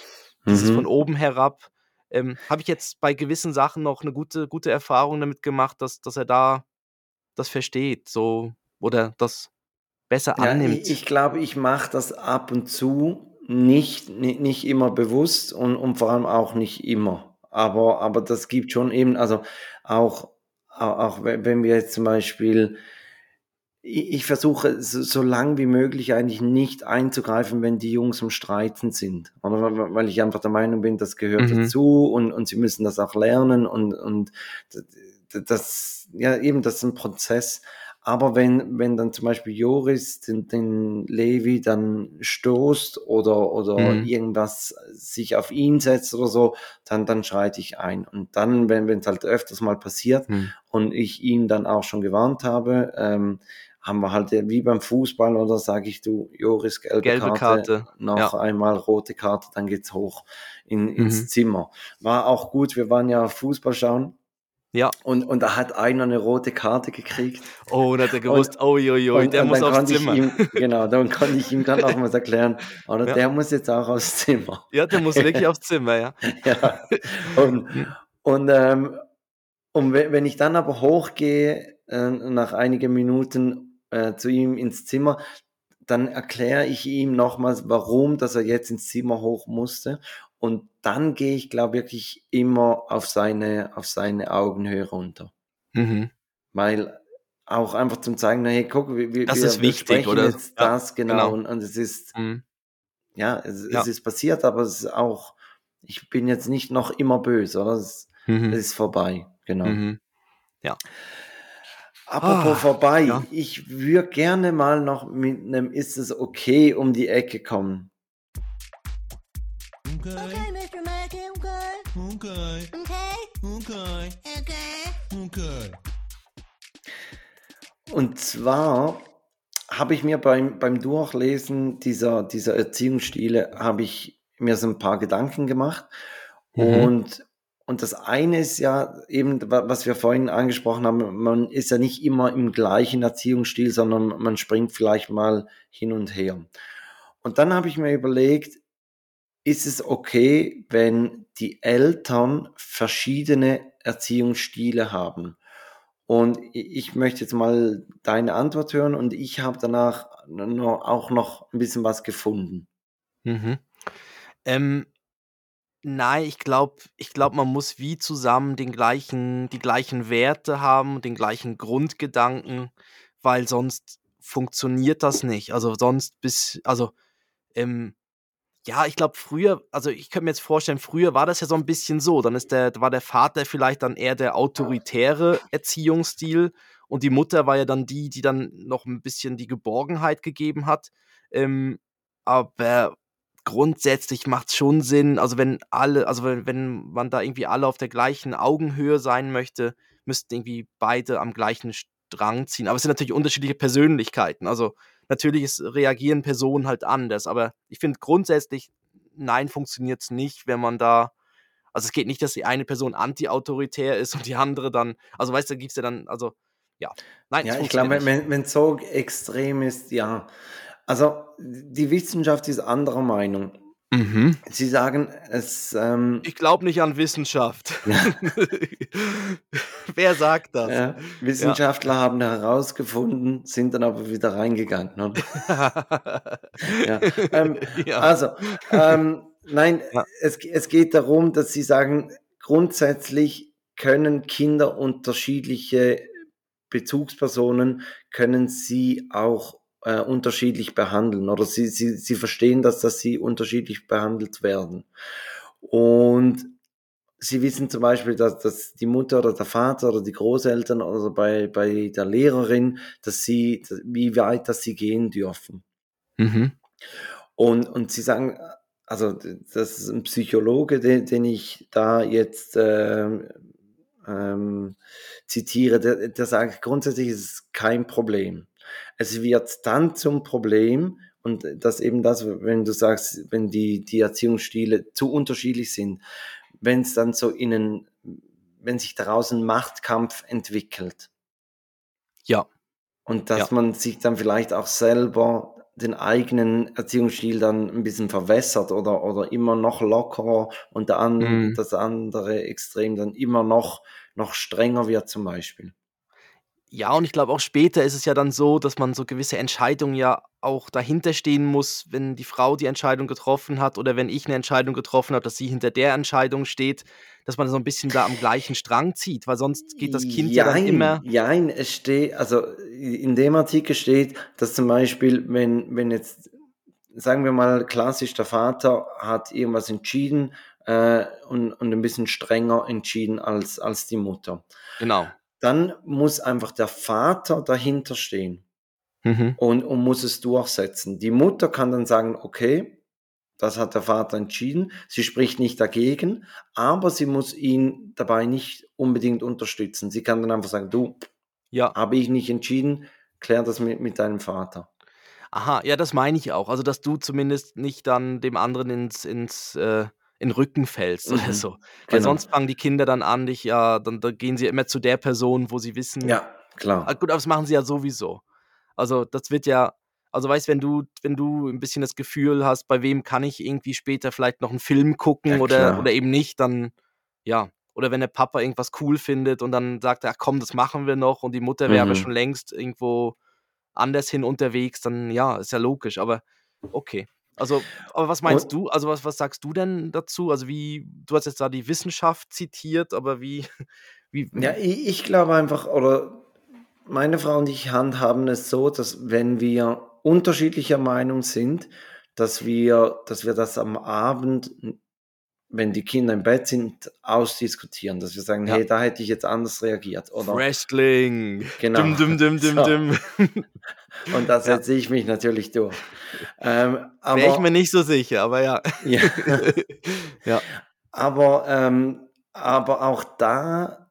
dieses mhm. von oben herab. Ähm, habe ich jetzt bei gewissen Sachen noch eine gute, gute Erfahrung damit gemacht, dass, dass er da das versteht. So, oder das besser Ja, annimmt. ich, ich glaube, ich mache das ab und zu, nicht, nicht, nicht immer bewusst und, und vor allem auch nicht immer. Aber, aber das gibt schon eben, also auch, auch, wenn wir jetzt zum Beispiel, ich, ich versuche so, so lang wie möglich eigentlich nicht einzugreifen, wenn die Jungs am Streiten sind. Oder weil ich einfach der Meinung bin, das gehört Mhm. dazu und, und sie müssen das auch lernen und, und das, ja, eben, das ist ein Prozess. Aber wenn, wenn dann zum Beispiel Joris den, den Levi dann stoßt oder, oder Mhm. irgendwas sich auf ihn setzt oder so, dann, dann schreite ich ein. Und dann, wenn es halt öfters mal passiert Hm. und ich ihn dann auch schon gewarnt habe, ähm, haben wir halt wie beim Fußball oder sage ich du, Joris, gelbe, Gelbe Karte, Karte, noch ja. einmal rote Karte, dann geht's hoch in, ins Mhm. Zimmer. War auch gut, wir waren ja Fußball schauen. Ja. Und, und da hat einer eine rote Karte gekriegt. Oh, und hat er gewusst, oh, jo, jo, Und, der und muss aufs Zimmer. ihm, genau, dann konnte ich ihm dann auch mal erklären, <laughs> oder Ja. der muss jetzt auch aufs Zimmer. Ja, der muss wirklich aufs Zimmer, ja. <laughs> ja. Und, und, ähm, und wenn, wenn ich dann aber hochgehe, äh, nach einigen Minuten äh, zu ihm ins Zimmer, dann erkläre ich ihm nochmals, warum, dass er jetzt ins Zimmer hoch musste. Und dann gehe ich, glaube wirklich immer auf seine, auf seine Augenhöhe runter. Mhm. Weil auch einfach zum zeigen, na, hey, guck, wir, wir, Das wir ist wichtig, besprechen oder? jetzt Ja, das, genau. genau. Und, und es ist, Mhm. ja, es, Ja. es ist passiert, aber es ist auch, ich bin jetzt nicht noch immer böse, oder? Es, Mhm. es ist vorbei, genau. Mhm. Apropos Ah, vorbei, ja. ich würde gerne mal noch mit einem Ist es okay um die Ecke kommen. Okay, Mr. Mackey, okay. Okay, Okay? okay, Okay. okay. Und zwar habe ich mir beim, beim Durchlesen dieser, dieser Erziehungsstile, habe ich mir so ein paar Gedanken gemacht. Mhm. Und, und das eine ist ja eben, wa- was wir vorhin angesprochen haben, man ist ja nicht immer im gleichen Erziehungsstil, sondern man springt vielleicht mal hin und her. Und dann habe ich mir überlegt, ist es okay, wenn die Eltern verschiedene Erziehungsstile haben? Und ich möchte jetzt mal deine Antwort hören und ich habe danach auch noch ein bisschen was gefunden. Mhm. Ähm, nein, ich glaube, ich glaub, man muss wie zusammen den gleichen, die gleichen Werte haben, den gleichen Grundgedanken, weil sonst funktioniert das nicht. Also sonst bis, also, ähm, ja, ich glaube früher, also ich könnte mir jetzt vorstellen, früher war das ja so ein bisschen so. Dann ist der, war der Vater vielleicht dann eher der autoritäre Erziehungsstil und die Mutter war ja dann die, die dann noch ein bisschen die Geborgenheit gegeben hat. Ähm, aber grundsätzlich macht es schon Sinn, also wenn alle, also wenn, wenn man da irgendwie alle auf der gleichen Augenhöhe sein möchte, müssten irgendwie beide am gleichen Strang ziehen. Aber es sind natürlich unterschiedliche Persönlichkeiten. Also natürlich ist, reagieren Personen halt anders, aber ich finde grundsätzlich, nein, funktioniert es nicht, wenn man da, also es geht nicht, dass die eine Person anti-autoritär ist und die andere dann, also weißt du, da gibt es ja dann, also ja, nein, Ja, ich glaube, wenn wenn es so extrem ist, ja. Also die Wissenschaft ist anderer Meinung. Mhm. Sie sagen, es, ähm, Ich glaube nicht an Wissenschaft. <laughs> <laughs> Wer sagt das? ja, Wissenschaftler haben herausgefunden, sind dann aber wieder reingegangen. <laughs> Ja, ähm, Ja. Also, ähm, nein, Ja. es, es geht darum, dass Sie sagen, grundsätzlich können Kinder unterschiedliche Bezugspersonen, können sie auch äh, unterschiedlich behandeln oder sie, sie, sie verstehen, dass, dass sie unterschiedlich behandelt werden. Und sie wissen zum Beispiel, dass, dass die Mutter oder der Vater oder die Großeltern oder bei, bei der Lehrerin, dass sie, wie weit, dass sie gehen dürfen. Mhm. Und, und sie sagen, also das ist ein Psychologe, den, den ich da jetzt ähm, ähm, zitiere, der, der sagt, grundsätzlich ist es kein Problem. Es wird dann zum Problem, und das eben das, wenn du sagst, wenn die, die Erziehungsstile zu unterschiedlich sind, wenn es dann so in einen, wenn sich daraus ein Machtkampf entwickelt. Ja. Und dass Ja. man sich dann vielleicht auch selber den eigenen Erziehungsstil dann ein bisschen verwässert oder, oder immer noch lockerer und der an, Mhm. das andere Extrem dann immer noch, noch strenger wird zum Beispiel. Ja, und ich glaube auch später ist es ja dann so, dass man so gewisse Entscheidungen ja auch dahinter stehen muss, wenn die Frau die Entscheidung getroffen hat oder wenn ich eine Entscheidung getroffen habe, dass sie hinter der Entscheidung steht, dass man so ein bisschen da am gleichen Strang zieht, weil sonst geht das Kind ja dann immer. Jein, es steht, also in dem Artikel steht, dass zum Beispiel, wenn, wenn jetzt, sagen wir mal, klassisch der Vater hat irgendwas entschieden äh, und, und ein bisschen strenger entschieden als, als die Mutter. Genau. Dann muss einfach der Vater dahinter stehen Mhm. und, und muss es durchsetzen. Die Mutter kann dann sagen, okay, das hat der Vater entschieden. Sie spricht nicht dagegen, aber sie muss ihn dabei nicht unbedingt unterstützen. Sie kann dann einfach sagen, du, Ja. habe ich nicht entschieden, klär das mit, mit deinem Vater. Aha, ja, das meine ich auch. Also, dass du zumindest nicht dann dem anderen ins, ins äh, in den Rücken fällst oder Mhm, so. Weil genau. sonst fangen die Kinder dann an, dich ja, dann, dann gehen sie immer zu der Person, wo sie wissen, Ja, Ah, klar. gut, aber das machen sie ja sowieso. Also, das wird ja, also weißt, wenn du, wenn du ein bisschen das Gefühl hast, bei wem kann ich irgendwie später vielleicht noch einen Film gucken Ja, oder, klar. oder eben nicht, dann ja. Oder wenn der Papa irgendwas cool findet und dann sagt er, ach komm, das machen wir noch und die Mutter wäre aber Mhm. schon längst irgendwo anders hin unterwegs, dann ja, ist ja logisch, aber okay. Also, aber was meinst Und- du? Also, was, was sagst du denn dazu? Also, wie, du hast jetzt da die Wissenschaft zitiert, aber wie, <laughs> wie, Ja, ich, ich glaube einfach, oder meine Frau und ich handhaben es so, dass wenn wir unterschiedlicher Meinung sind, dass wir, dass wir das am Abend, wenn die Kinder im Bett sind, ausdiskutieren, dass wir sagen, Ja. hey, da hätte ich jetzt anders reagiert. Oder, Wrestling. Genau. Dum, dum, dum, dum, <laughs> So. dum. und da <laughs> Ja. setze ich mich natürlich durch. Ähm, Wäre ich aber, mir nicht so sicher, aber ja. ja. <laughs> ja. Aber, ähm, aber auch da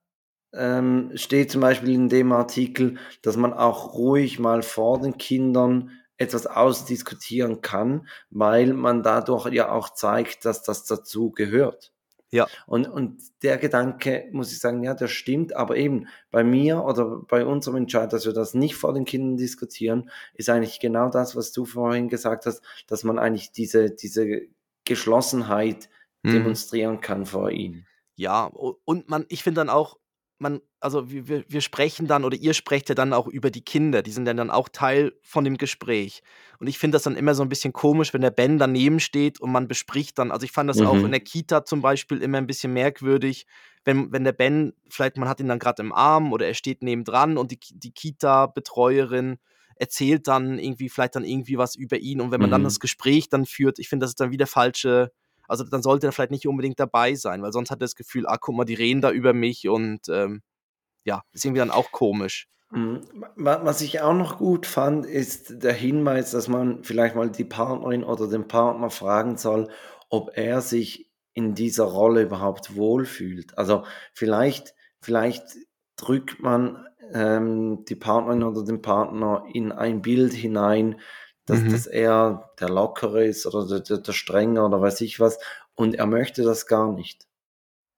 ähm, steht zum Beispiel in dem Artikel, dass man auch ruhig mal vor den Kindern etwas ausdiskutieren kann, weil man dadurch ja auch zeigt, dass das dazu gehört. Ja. Und, und der Gedanke, muss ich sagen, ja, der stimmt, aber eben bei mir oder bei unserem Entscheid, dass wir das nicht vor den Kindern diskutieren, ist eigentlich genau das, was du vorhin gesagt hast, dass man eigentlich diese, diese Geschlossenheit Mhm. demonstrieren kann vor ihnen. Ja, und man, ich finde dann auch, man, also wir, wir, sprechen dann oder ihr sprecht ja dann auch über die Kinder, die sind dann, dann auch Teil von dem Gespräch. Und ich finde das dann immer so ein bisschen komisch, wenn der Ben daneben steht und man bespricht dann, also ich fand das auch Mhm. in der Kita zum Beispiel immer ein bisschen merkwürdig, wenn, wenn der Ben, vielleicht man hat ihn dann gerade im Arm oder er steht nebendran und die, die Kita-Betreuerin erzählt dann irgendwie, vielleicht dann irgendwie was über ihn und wenn man dann Mhm. das Gespräch dann führt, ich finde, das ist dann wieder falsche, also dann sollte er vielleicht nicht unbedingt dabei sein, weil sonst hat er das Gefühl, ah, guck mal, die reden da über mich und ähm, ja, ist irgendwie dann auch komisch. Mhm. Wa- Was ich auch noch gut fand, ist der Hinweis, dass man vielleicht mal die Partnerin oder den Partner fragen soll, ob er sich in dieser Rolle überhaupt wohlfühlt. Also vielleicht, vielleicht drückt man ähm, die Partnerin oder den Partner in ein Bild hinein, dass, Mhm. dass er der Lockere ist oder der, der, der Strenge oder weiß ich was und er möchte das gar nicht.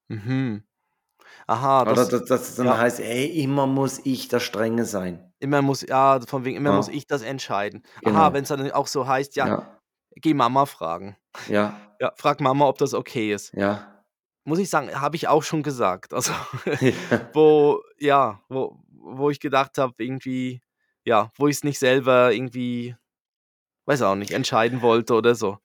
Mhm. Aha, Oder das, dass das dann ja. heißt, ey, immer muss ich der Strenge sein. immer muss, ja, von wegen, immer Ja. muss ich das entscheiden. Genau. Aha, wenn es dann auch so heißt, ja, ja, geh Mama fragen. ja. Ja, frag Mama, ob das okay ist. Ja. Muss ich sagen, habe ich auch schon gesagt. Also, <laughs> wo, ja, wo, wo ich gedacht habe, irgendwie, ja, wo ich es nicht selber irgendwie, weiß auch nicht, entscheiden wollte oder so.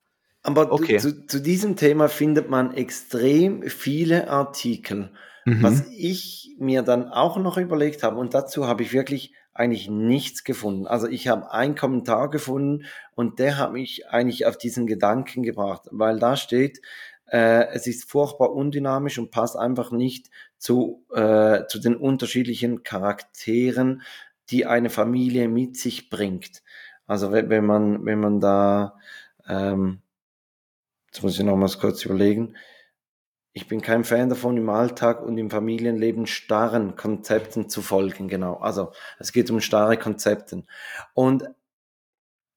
Aber Okay. zu, zu diesem Thema findet man extrem viele Artikel. Mhm. Was ich mir dann auch noch überlegt habe, und dazu habe ich wirklich eigentlich nichts gefunden. Also ich habe einen Kommentar gefunden und der hat mich eigentlich auf diesen Gedanken gebracht, weil da steht, äh, es ist furchtbar undynamisch und passt einfach nicht zu, äh, zu den unterschiedlichen Charakteren, die eine Familie mit sich bringt. Also wenn, man, wenn man da, ähm, jetzt muss ich nochmals kurz überlegen, ich bin kein Fan davon, im Alltag und im Familienleben starren Konzepten zu folgen, genau. Also es geht um starre Konzepten. Und,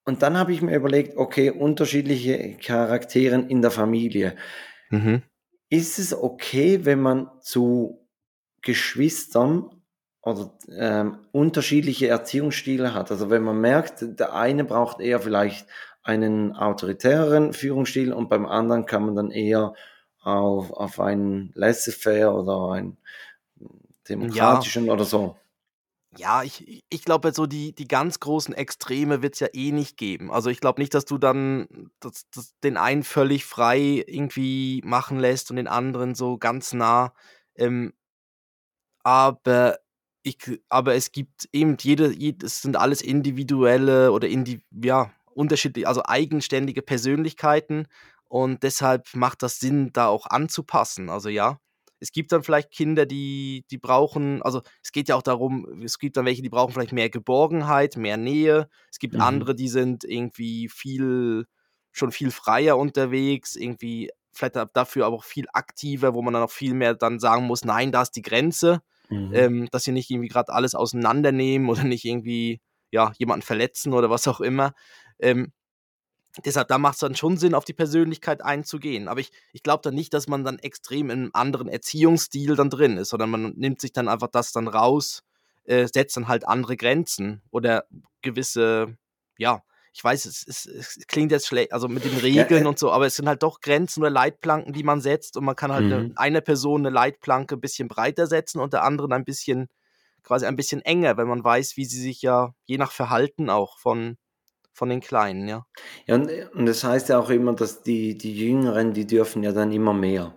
und dann habe ich mir überlegt, okay, unterschiedliche Charakteren in der Familie. Mhm. Ist es okay, wenn man zu Geschwistern oder ähm, unterschiedliche Erziehungsstile hat? Also wenn man merkt, der eine braucht eher vielleicht einen autoritäreren Führungsstil und beim anderen kann man dann eher auf, auf einen laissez-faire oder einen demokratischen oder so. Ja, ich ich glaube so die die ganz großen Extreme wird's ja eh nicht geben. Also, ich glaube nicht, dass du dann dass dass den einen völlig frei irgendwie machen lässt und den anderen so ganz nah. Ähm aber ich aber es gibt eben jede jed es sind alles individuelle oder indi ja, unterschiedlich also, eigenständige Persönlichkeiten und deshalb macht das Sinn, da auch anzupassen. Also, ja, es gibt dann vielleicht Kinder, die die brauchen also, es geht ja auch darum es gibt dann welche, die brauchen vielleicht mehr Geborgenheit, mehr Nähe. Es gibt Mhm. andere, die sind irgendwie viel schon viel freier unterwegs, irgendwie vielleicht da dafür aber auch viel aktiver, wo man dann auch viel mehr dann sagen muss: „Nein, da ist die Grenze.“ Mhm. Ähm, dass sie nicht irgendwie grad alles auseinandernehmen oder nicht irgendwie, ja, jemanden verletzen oder was auch immer. Ähm, deshalb, da macht's dann schon Sinn, auf die Persönlichkeit einzugehen. Aber ich ich glaube dann nicht, dass man dann extrem in 'nem anderen Erziehungsstil dann drin ist, sondern man nimmt sich dann einfach das dann raus, äh, setzt dann halt andere Grenzen oder gewisse ja, ich weiß, es es es klingt jetzt schle also, mit den Ja, Regeln äh und so, aber es sind halt doch Grenzen oder Leitplanken, die man setzt und man kann halt Mhm. einer Person 'ne Leitplanke bisschen breiter setzen und der anderen ein bisschen quasi ein bisschen enger, wenn man weiß, wie sie sich ja je nach Verhalten auch von von den Kleinen, ja. Ja, und äh, und das heißt ja auch immer, dass die die Jüngeren, die dürfen ja dann immer mehr.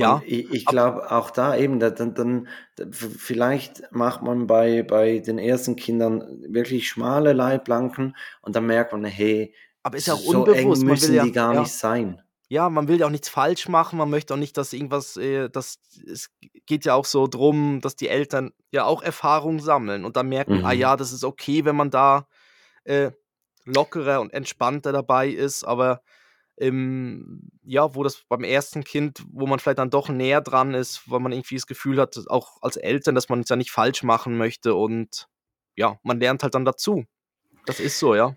Und Ja, i ich ab glaube auch da eben, da dann dann vielleicht macht man bei bei den ersten Kindern wirklich schmale Leitplanken und dann merkt man: „Hey, Aber ist ja auch so eng unbewusst. Man will müssen ja die gar ja. nicht sein.“ Ja, man will ja auch nichts falsch machen. Man möchte auch nicht, dass irgendwas, äh dass es geht ja auch so drum, dass die Eltern ja auch Erfahrung sammeln und dann merken: „Ah Mhm. ja, das ist okay, wenn man da, äh, lockerer und entspannter dabei ist.“ Aber, ähm, ja, wo das beim ersten Kind wo man vielleicht dann doch näher dran ist, weil man irgendwie das Gefühl hat, auch als Eltern, dass man's ja nicht falsch machen möchte und ja, man lernt halt dann dazu. Das ist so, ja.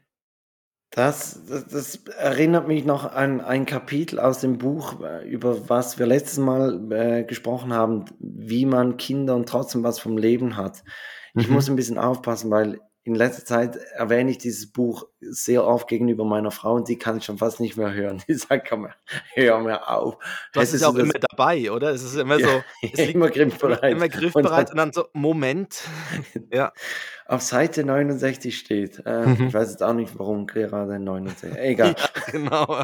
Das d das erinnert mich noch an ein Kapitel aus dem Buch, äh, über was wir letztes Mal, äh, gesprochen haben, wie man Kindern trotzdem was vom Leben hat. Ich muss Mhm. 'n bisschen aufpassen, weil in letzter Zeit erwähne ich dieses Buch sehr oft gegenüber meiner Frau und die kann schon fast nicht mehr hören. <laughs> Die sagt: „Komm, hör mir auf. Du hast es ja auch immer das“ dabei, oder? Es ist immer Ja, so <laughs> es liegt immer immer griffbereit immer und griffbereit dann und dann so: „Moment.“ Ja. <laughs> auf Seite 69 steht, äh, ich Mhm. weiß jetzt auch nicht, warum gerade 69 egal. Ja, genau.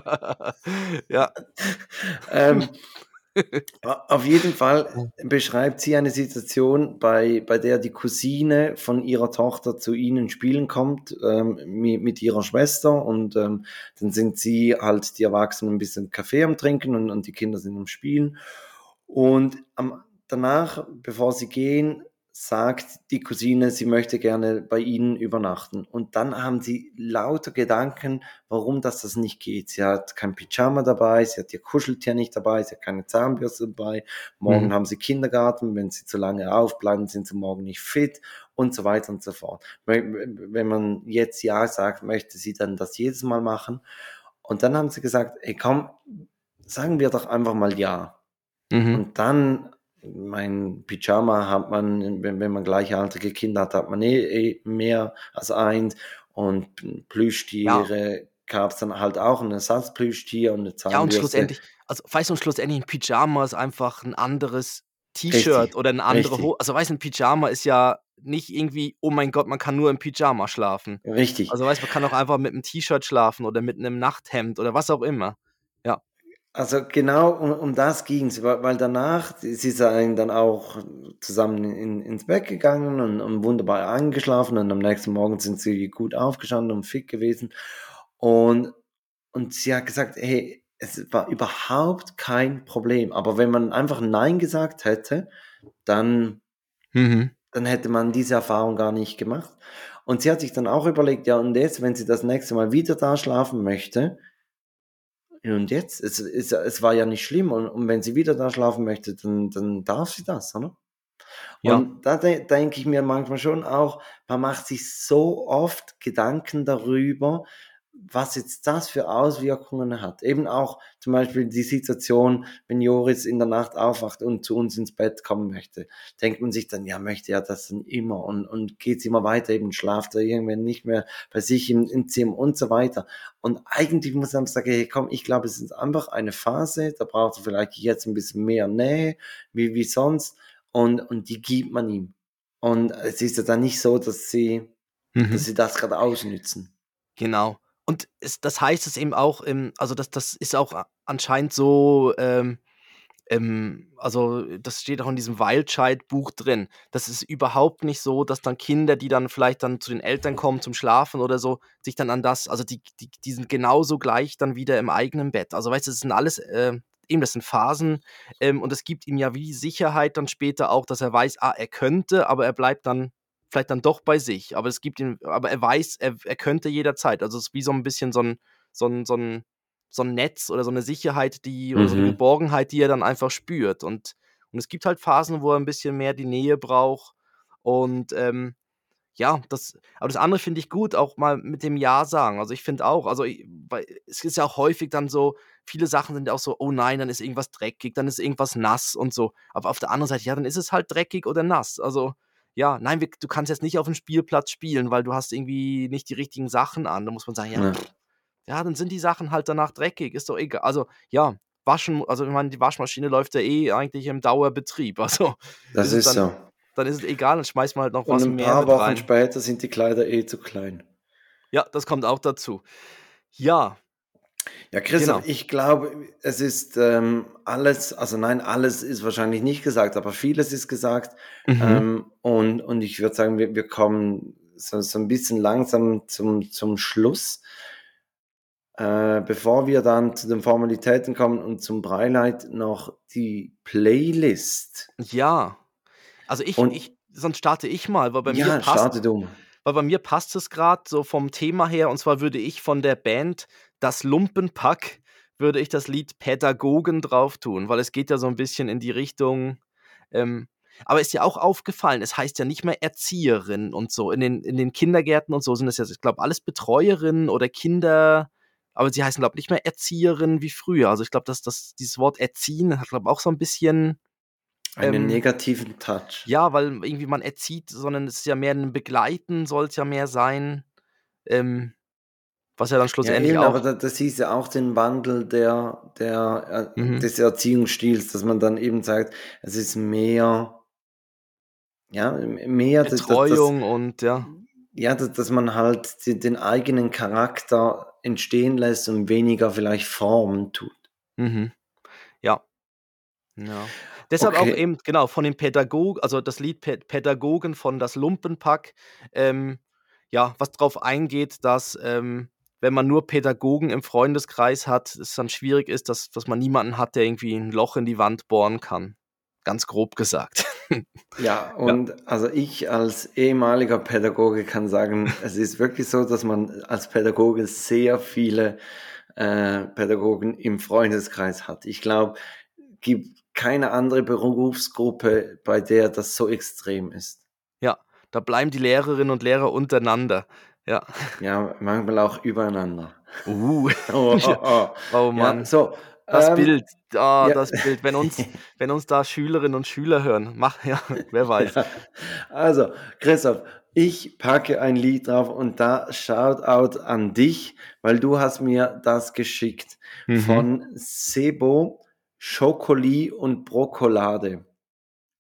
Ja. Ähm, auf jeden Fall beschreibt sie eine Situation, bei bei der die Cousine von ihrer Tochter zu ihnen spielen kommt, ähm, mi mit ihrer Schwester und, ähm, dann sind sie halt die Erwachsenen 'n bisschen Kaffee am Trinken und und die Kinder sind am Spielen. Und am danach, bevor sie gehen, sagt die Cousine, sie möchte gerne bei ihnen übernachten. Und dann haben sie lauter Gedanken, warum das das nicht geht. Sie hat kein Pyjama dabei, sie hat ihr Kuscheltier nicht dabei, sie hat keine Zahnbürste dabei. Morgen Mhm. haben sie Kindergarten, wenn sie zu lange aufbleiben, sind sie morgen nicht fit und so weiter und so fort. We we wenn man jetzt ja sagt, möchte sie dann das jedes Mal machen. Und dann haben sie gesagt: „Ey, komm, sagen wir doch einfach mal ja.“ Mhm. Und dann mein Pyjama hat man wenn wenn man gleichaltrige Kinder hat, hat man eh eh mehr als eins und P Ja. Plüschtiere gab's dann halt auch 'n Ersatzplüschtier und 'ne Ja, und Zahnbürste. schlussendlich also, weißt du, und schlussendlich 'n Pyjama ist einfach 'n anderes T-Shirt oder 'ne andere richtig. Ho also, weißt du, 'n Pyjama ist ja nicht irgendwie: „Oh mein Gott, man kann nur im Pyjama schlafen.“ Richtig. Also, weißt du, man kann auch einfach mit 'nem T-Shirt schlafen oder mit 'nem Nachthemd oder was auch immer. Also, genau um um das ging's, wa weil danach sie seien dann auch zusammen in ins Bett gegangen und und wunderbar eingeschlafen und am nächsten Morgen sind sie gut aufgestanden und fit gewesen. Und und sie hat gesagt: „Hey, es war überhaupt kein Problem.“ Aber wenn man einfach nein gesagt hätte, dann Mhm. dann hätte man diese Erfahrung gar nicht gemacht. Und sie hat sich dann auch überlegt: „Ja, und jetzt, wenn sie das nächste Mal wieder da schlafen möchte“ „ja, und jetzt? Es es es war ja nicht schlimm und und wenn sie wieder da schlafen möchte, dann dann darf sie das, oder?“ Ja. Und da de denke ich mir manchmal schon auch, man macht sich so oft Gedanken darüber, was jetzt das für Auswirkungen hat. Eben auch zum Beispiel die Situation, wenn Joris in der Nacht aufwacht und zu uns ins Bett kommen möchte, denkt man sich dann: „Ja, möchte er das denn immer und und geht's immer weiter, eben schlaft er irgendwann nicht mehr bei sich im im Zimmer“ und so weiter. Und eigentlich muss man sagen: „Hey, komm, ich glaube, es ist einfach eine Phase, da braucht er vielleicht jetzt 'n bisschen mehr Nähe wie wie sonst und und die gibt man ihm.“ Und es ist ja dann nicht so, dass sie, Mhm. dass sie das gerade ausnützen. Genau. Und es, das heißt es eben auch, ähm, also das, das ist auch anscheinend so, ähm, ähm, also das steht auch in diesem Wildchild-Buch drin. Das ist überhaupt nicht so, dass dann Kinder, die dann vielleicht dann zu den Eltern kommen zum Schlafen oder so, sich dann an das, also die, die, die sind genauso gleich dann wieder im eigenen Bett. Also weißt du, das sind alles, äh, eben das sind Phasen ähm, und es gibt ihm ja wie Sicherheit dann später auch, dass er weiß, ah, er könnte, aber er bleibt dann vielleicht dann doch bei sich. Aber es gibt ihm, aber er weiß, er, er könnte jederzeit. Also es ist wie so ein bisschen so ein, so ein, so ein, so ein Netz oder so eine Sicherheit, die, oder so eine Mhm. Geborgenheit, die er dann einfach spürt. Und, und es gibt halt Phasen, wo er ein bisschen mehr die Nähe braucht. Und ähm, ja, das, aber das andere finde ich gut, auch mal mit dem Ja sagen. Also ich finde auch, also ich, weil es ist ja auch häufig dann so, viele Sachen sind ja auch so, oh nein, dann ist irgendwas dreckig, dann ist irgendwas nass und so. Aber auf der anderen Seite, ja, dann ist es halt dreckig oder nass. Also ja, nein, wir, du kannst jetzt nicht auf dem Spielplatz spielen, weil du hast irgendwie nicht die richtigen Sachen an. Da muss man sagen, ja, Ja. ja, dann sind die Sachen halt danach dreckig, ist doch egal. Also ja, waschen, also ich meine, die Waschmaschine läuft ja eh eigentlich im Dauerbetrieb. <laughs> Also Das ist dann, so. dann ist es egal, dann schmeißt man halt noch Und was ein mehr paar mit Wochen rein. später sind die Kleider eh zu klein. Ja, das kommt auch dazu. Ja, Ja, Christoph, genau. ich glaube, es ist ähm, alles, also nein, alles ist wahrscheinlich nicht gesagt, aber vieles ist gesagt. Mhm. Ähm, und, und ich würde sagen, wir, wir kommen so, so ein bisschen langsam zum, zum Schluss. Äh, bevor wir dann zu den Formalitäten kommen und zum Breileid noch die Playlist. Ja. Also ich, Und ich, sonst starte ich mal, weil bei mir ja, passt, starte du mal. Weil bei mir passt es gerade so vom Thema her. Und zwar würde ich von der Band Das Lumpenpack würde ich das Lied Pädagogen drauf tun, weil es geht ja so ein bisschen in die Richtung. Ähm, aber ist ja auch aufgefallen, es heißt ja nicht mehr Erzieherin und so. In den, in den Kindergärten und so sind es ja, ich glaube, alles Betreuerinnen oder Kinder. Aber sie heißen, glaube ich, nicht mehr Erzieherin wie früher. Also ich glaube, dass das, dieses Wort Erziehen hat, glaube ich, auch so ein bisschen. Einen Ähm, negativen Touch. Ja, weil irgendwie man erzieht, sondern es ist ja mehr ein Begleiten, soll es ja mehr sein. Ähm, was ja dann Ja, schlussendlich eben, aber auch. da, das hieß ja auch den Wandel der, der, äh, Mhm. des Erziehungsstils, dass man dann eben sagt, es ist mehr, ja, mehr, das, das, das, Betreuung und ja. ja, dass, dass man halt den, den eigenen Charakter entstehen lässt und weniger vielleicht Formen tut. Mhm. Ja. Ja. Deshalb auch Okay. eben, genau, von den Pädagogen, also das Lied Pä Pädagogen von das Lumpenpack, ähm, ja, was darauf eingeht, dass, ähm, wenn man nur Pädagogen im Freundeskreis hat, es dann schwierig ist, dass, dass man niemanden hat, der irgendwie ein Loch in die Wand bohren kann. Ganz grob gesagt. <laughs> Ja, Ja. und also ich als ehemaliger Pädagoge kann sagen, es ist wirklich so, dass man als Pädagoge sehr viele äh, Pädagogen im Freundeskreis hat. Ich glaube, gibt keine andere Berufsgruppe, bei der das so extrem ist. Ja, da bleiben die Lehrerinnen und Lehrer untereinander. Ja. Ja, manchmal auch übereinander. Uh. <laughs> Oh, Ja. oh, oh. Oh Ja, Mann. so. Das ähm, Bild, ah, ja. das Bild. Wenn uns, <laughs> wenn uns da Schülerinnen und Schüler hören, mach ja, wer weiß. Ja. Also, Christoph, ich packe ein Lied drauf und da Shoutout an dich, weil du hast mir das geschickt Mhm. von Sebo, Schokoli und Brokolade.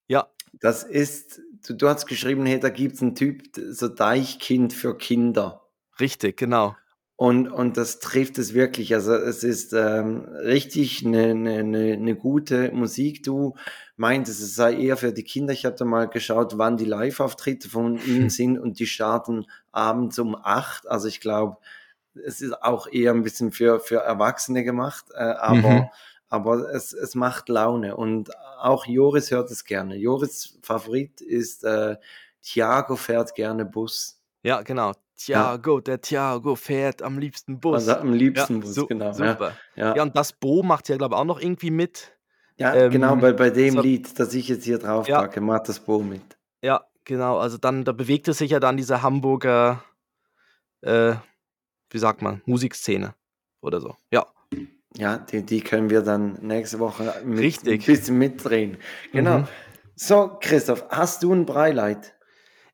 Ja, Das ist, du, du hast geschrieben, hey, da gibt es einen Typ, so Deichkind für Kinder. richtig, genau. Und, und das trifft es wirklich. Also es ist ähm, richtig eine, eine, eine, eine gute Musik. Du meintest, es sei eher für die Kinder. Ich habe da mal geschaut, wann die Live-Auftritte von ihm <laughs> sind und die starten abends um acht. Also ich glaube, es ist auch eher ein bisschen für, für Erwachsene gemacht, äh, aber, Mhm. Aber es, es macht Laune. Und auch Joris hört es gerne. Joris Favorit ist äh, Thiago fährt gerne Bus. Ja, genau. Thiago, der Thiago fährt am liebsten Bus. Also am Ja, liebsten Bus, su genau. Ja, super. ja. Ja, und das Bo macht ja, glaube ich, auch noch irgendwie mit. Ja, Ähm, genau, bei, bei dem so- Lied, das ich jetzt hier drauf Ja. packe, macht das Bo mit. Ja, genau. Also dann, da bewegte sich ja dann diese Hamburger, äh, wie sagt man, Musikszene oder so. Ja. Ja, die, die können wir dann nächste Woche mit, Richtig. ein bisschen mitdrehen. Genau. Mhm. So, Christoph, hast du ein Breileid?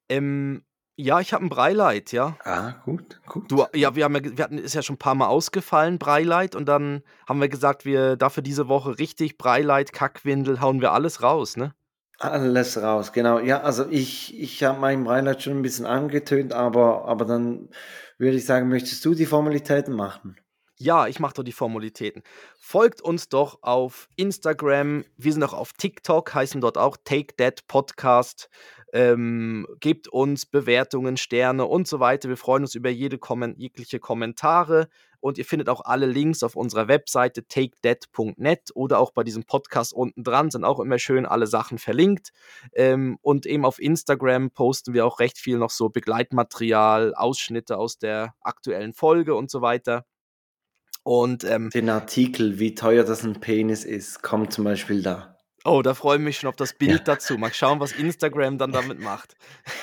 Ähm, ja, ich habe ein Breileid, ja. Ah, gut, gut. Du, ja, wir haben ja, wir hatten, ist ja schon ein paar Mal ausgefallen, Breileid, und dann haben wir gesagt, wir dafür diese Woche richtig Breileid, Kackwindel, hauen wir alles raus, ne? Alles raus, genau. Ja, also ich, ich habe meinen Beileid schon ein bisschen angetönt, aber, aber dann würde ich sagen, möchtest du die Formalitäten machen? Ja, ich mache doch die Formalitäten. Folgt uns doch auf Instagram. Wir sind auch auf TikTok, heißen dort auch Take That Podcast. Ähm, gebt uns Bewertungen, Sterne und so weiter. Wir freuen uns über jede Kommen jegliche Kommentare. Und ihr findet auch alle Links auf unserer Webseite takedat.net oder auch bei diesem Podcast unten dran sind auch immer schön alle Sachen verlinkt. Ähm, und eben auf Instagram posten wir auch recht viel noch so Begleitmaterial, Ausschnitte aus der aktuellen Folge und so weiter. Und ähm, Den Artikel, wie teuer das ein Penis ist, kommt zum Beispiel da. oh, da freue ich mich schon auf das Bild Ja. dazu. Mal schauen, was Instagram dann damit macht.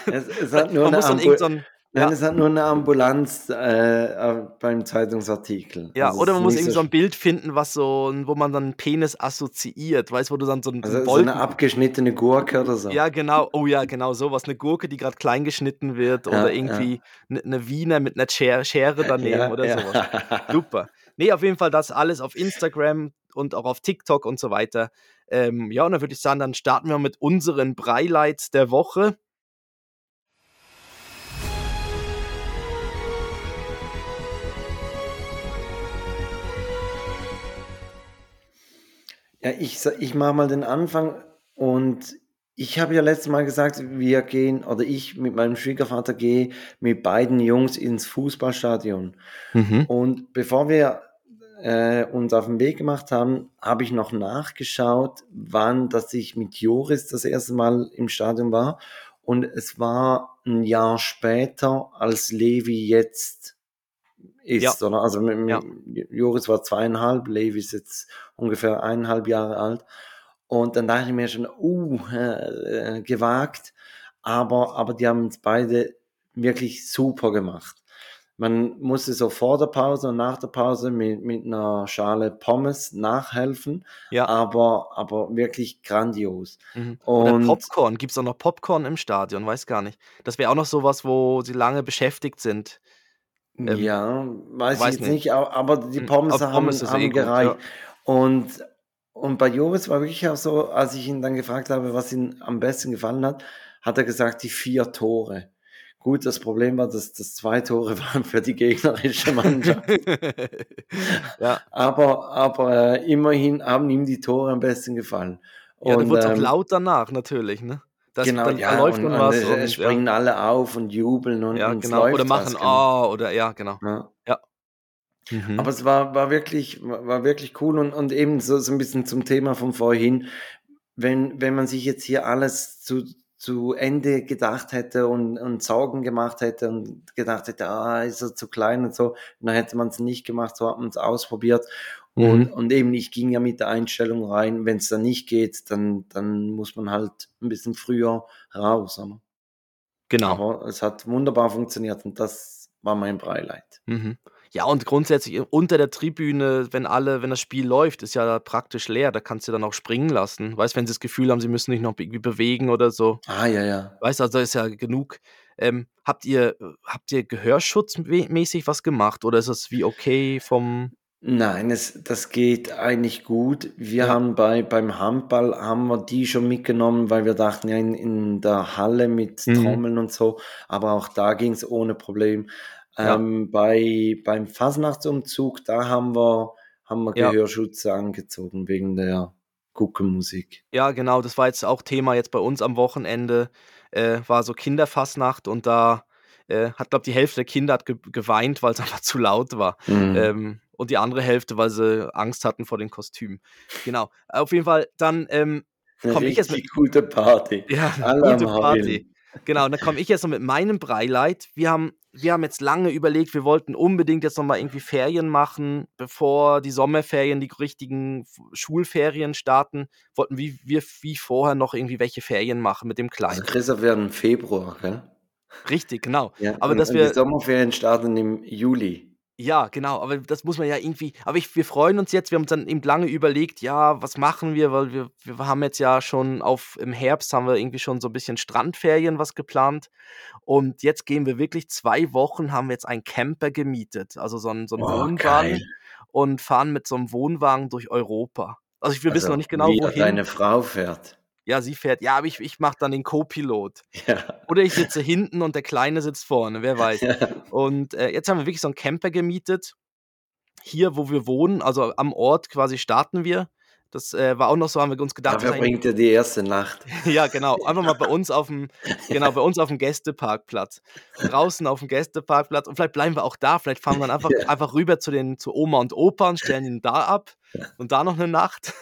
Es, es hat <laughs> nur Man eine muss dann Nein, ja, es hat nur eine Ambulanz äh, beim Zeitungsartikel. ja, Also oder man muss irgendwie so ein Bild finden, was so, wo man dann einen Penis assoziiert, weißt du, wo du dann so einen, so Also einen so eine Bolken abgeschnittene Gurke oder so. Ja, genau. Oh ja, genau sowas. Eine Gurke, die gerade klein geschnitten wird oder Ja, ja. irgendwie eine ne Wiener mit einer Schere, Schere daneben Ja, oder ja. sowas. <laughs> Super. Nee, auf jeden Fall das alles auf Instagram und auch auf TikTok und so weiter. Ähm, ja, und dann würde ich sagen, dann starten wir mit unseren Breileits der Woche. Ja, ich, ich mache mal den Anfang und ich habe ja letztes Mal gesagt, wir gehen, oder ich mit meinem Schwiegervater gehe mit beiden Jungs ins Fußballstadion. Und bevor wir äh, uns auf den Weg gemacht haben, habe ich noch nachgeschaut, wann, dass ich mit Joris das erste Mal im Stadion war. Und es war ein Jahr später, als Levi jetzt ist, oder? Also mit, Ja. Joris war zweieinhalb, Levi ist jetzt ungefähr eineinhalb Jahre alt. Und dann dachte ich mir schon, uh, äh, gewagt. Aber, aber die haben es beide wirklich super gemacht. Man musste so vor der Pause und nach der Pause mit, mit einer Schale Pommes nachhelfen, Ja. aber, aber wirklich grandios. Mhm. Oder Und Popcorn. Gibt es auch noch Popcorn im Stadion? Weiß gar nicht. Das wäre auch noch sowas, wo sie lange beschäftigt sind. Ähm, ja, weiß, weiß ich jetzt nicht. nicht, aber, die Hm, Pommes aber haben, Pommes haben eh gut, gereicht. ja. Und, und bei Joris war wirklich auch so, als ich ihn dann gefragt habe, was ihm am besten gefallen hat, hat er gesagt, die vier Tore. Gut, das Problem war, dass das zwei Tore <laughs> waren für die gegnerische Mannschaft. <laughs> ja. aber aber äh, immerhin haben ihm die Tore am besten gefallen. ja, dann Und wird es auch ähm, laut danach, natürlich, ne? Das, genau, dann ja, läuft und, und was es, und, es ja. springen alle auf und jubeln und, Ja, und genau. Oder machen was, genau. oh oder ja, genau. Ja. Mhm. Aber es war, war wirklich, war wirklich cool und, und eben so, so ein bisschen zum Thema von vorhin. Wenn, wenn man sich jetzt hier alles zu, zu Ende gedacht hätte und, und Sorgen gemacht hätte und gedacht hätte, ah, ist er zu klein und so, dann hätte man es nicht gemacht, so hat man es ausprobiert. Und, Mhm. und eben, ich ging ja mit der Einstellung rein, wenn es dann nicht geht, dann, dann muss man halt ein bisschen früher raus. Oder? Genau. Aber es hat wunderbar funktioniert und das war mein Beileid. Mhm. Ja, und grundsätzlich unter der Tribüne, wenn alle, wenn das Spiel läuft, ist ja praktisch leer. Da kannst du dann auch springen lassen. Weißt, wenn sie das Gefühl haben, sie müssen sich noch irgendwie bewegen oder so. Ah, ja, ja. Weißt, also ist ja genug. Ähm, habt ihr, habt ihr gehörschutzmäßig was gemacht oder ist das wie okay vom Nein, es, das geht eigentlich gut. Wir Ja. haben bei, beim Handball haben wir die schon mitgenommen, weil wir dachten ja in, in der Halle mit Mhm. Trommeln und so, aber auch da ging es ohne Problem. Ja. Ähm, bei, beim Fasnachtsumzug, da haben wir, haben wir Ja. Gehörschutz angezogen wegen der Guckenmusik. Ja, genau, das war jetzt auch Thema jetzt bei uns am Wochenende, äh, war so Kinderfastnacht und da äh, hat, glaube die Hälfte der Kinder hat ge geweint, weil es <laughs> einfach zu laut war. Mhm. Ähm, und die andere Hälfte, weil sie Angst hatten vor den Kostümen. Genau. Auf jeden Fall, dann ähm, komme ich jetzt mit. gute Party. Ja, Alle gute Party. Genau, und dann komme ich jetzt noch mit meinem Breileid. Wir haben, wir haben jetzt lange überlegt, wir wollten unbedingt jetzt nochmal irgendwie Ferien machen, bevor die Sommerferien, die richtigen Schulferien starten. Wollten wie, wir wie vorher noch irgendwie welche Ferien machen mit dem Also Kleinen. Christoph wäre im Februar, gell? Richtig, genau. Ja, Aber und, dass wir- die Sommerferien starten im Juli. Ja, genau, aber das muss man ja irgendwie. Aber ich, wir freuen uns jetzt, wir haben uns dann eben lange überlegt, ja, was machen wir, weil wir, wir haben jetzt ja schon auf im Herbst haben wir irgendwie schon so ein bisschen Strandferien was geplant. Und jetzt gehen wir wirklich zwei Wochen, haben wir jetzt einen Camper gemietet, also so einen, so einen Oh, Wohnwagen geil. und fahren mit so einem Wohnwagen durch Europa. Also ich, wir wissen noch nicht genau, wie wohin. deine Frau fährt. Ja, sie fährt, ja, aber ich, ich mache dann den Co-Pilot. <laughs> Ja. Oder ich sitze hinten und der Kleine sitzt vorne, wer weiß. <laughs> Ja. Und äh, jetzt haben wir wirklich so einen Camper gemietet. Hier, wo wir wohnen, also am Ort quasi starten wir. Das äh, war auch noch so, haben wir uns gedacht, Da verbringt ihr die erste Nacht. <laughs> ja, genau. Einfach mal bei uns auf dem, <laughs> genau, bei uns auf dem Gästeparkplatz. Draußen auf dem Gästeparkplatz. Und vielleicht bleiben wir auch da. Vielleicht fahren wir dann einfach, <laughs> Ja. einfach rüber zu den, zu Oma und Opa und stellen ihn da ab. Und da noch eine Nacht.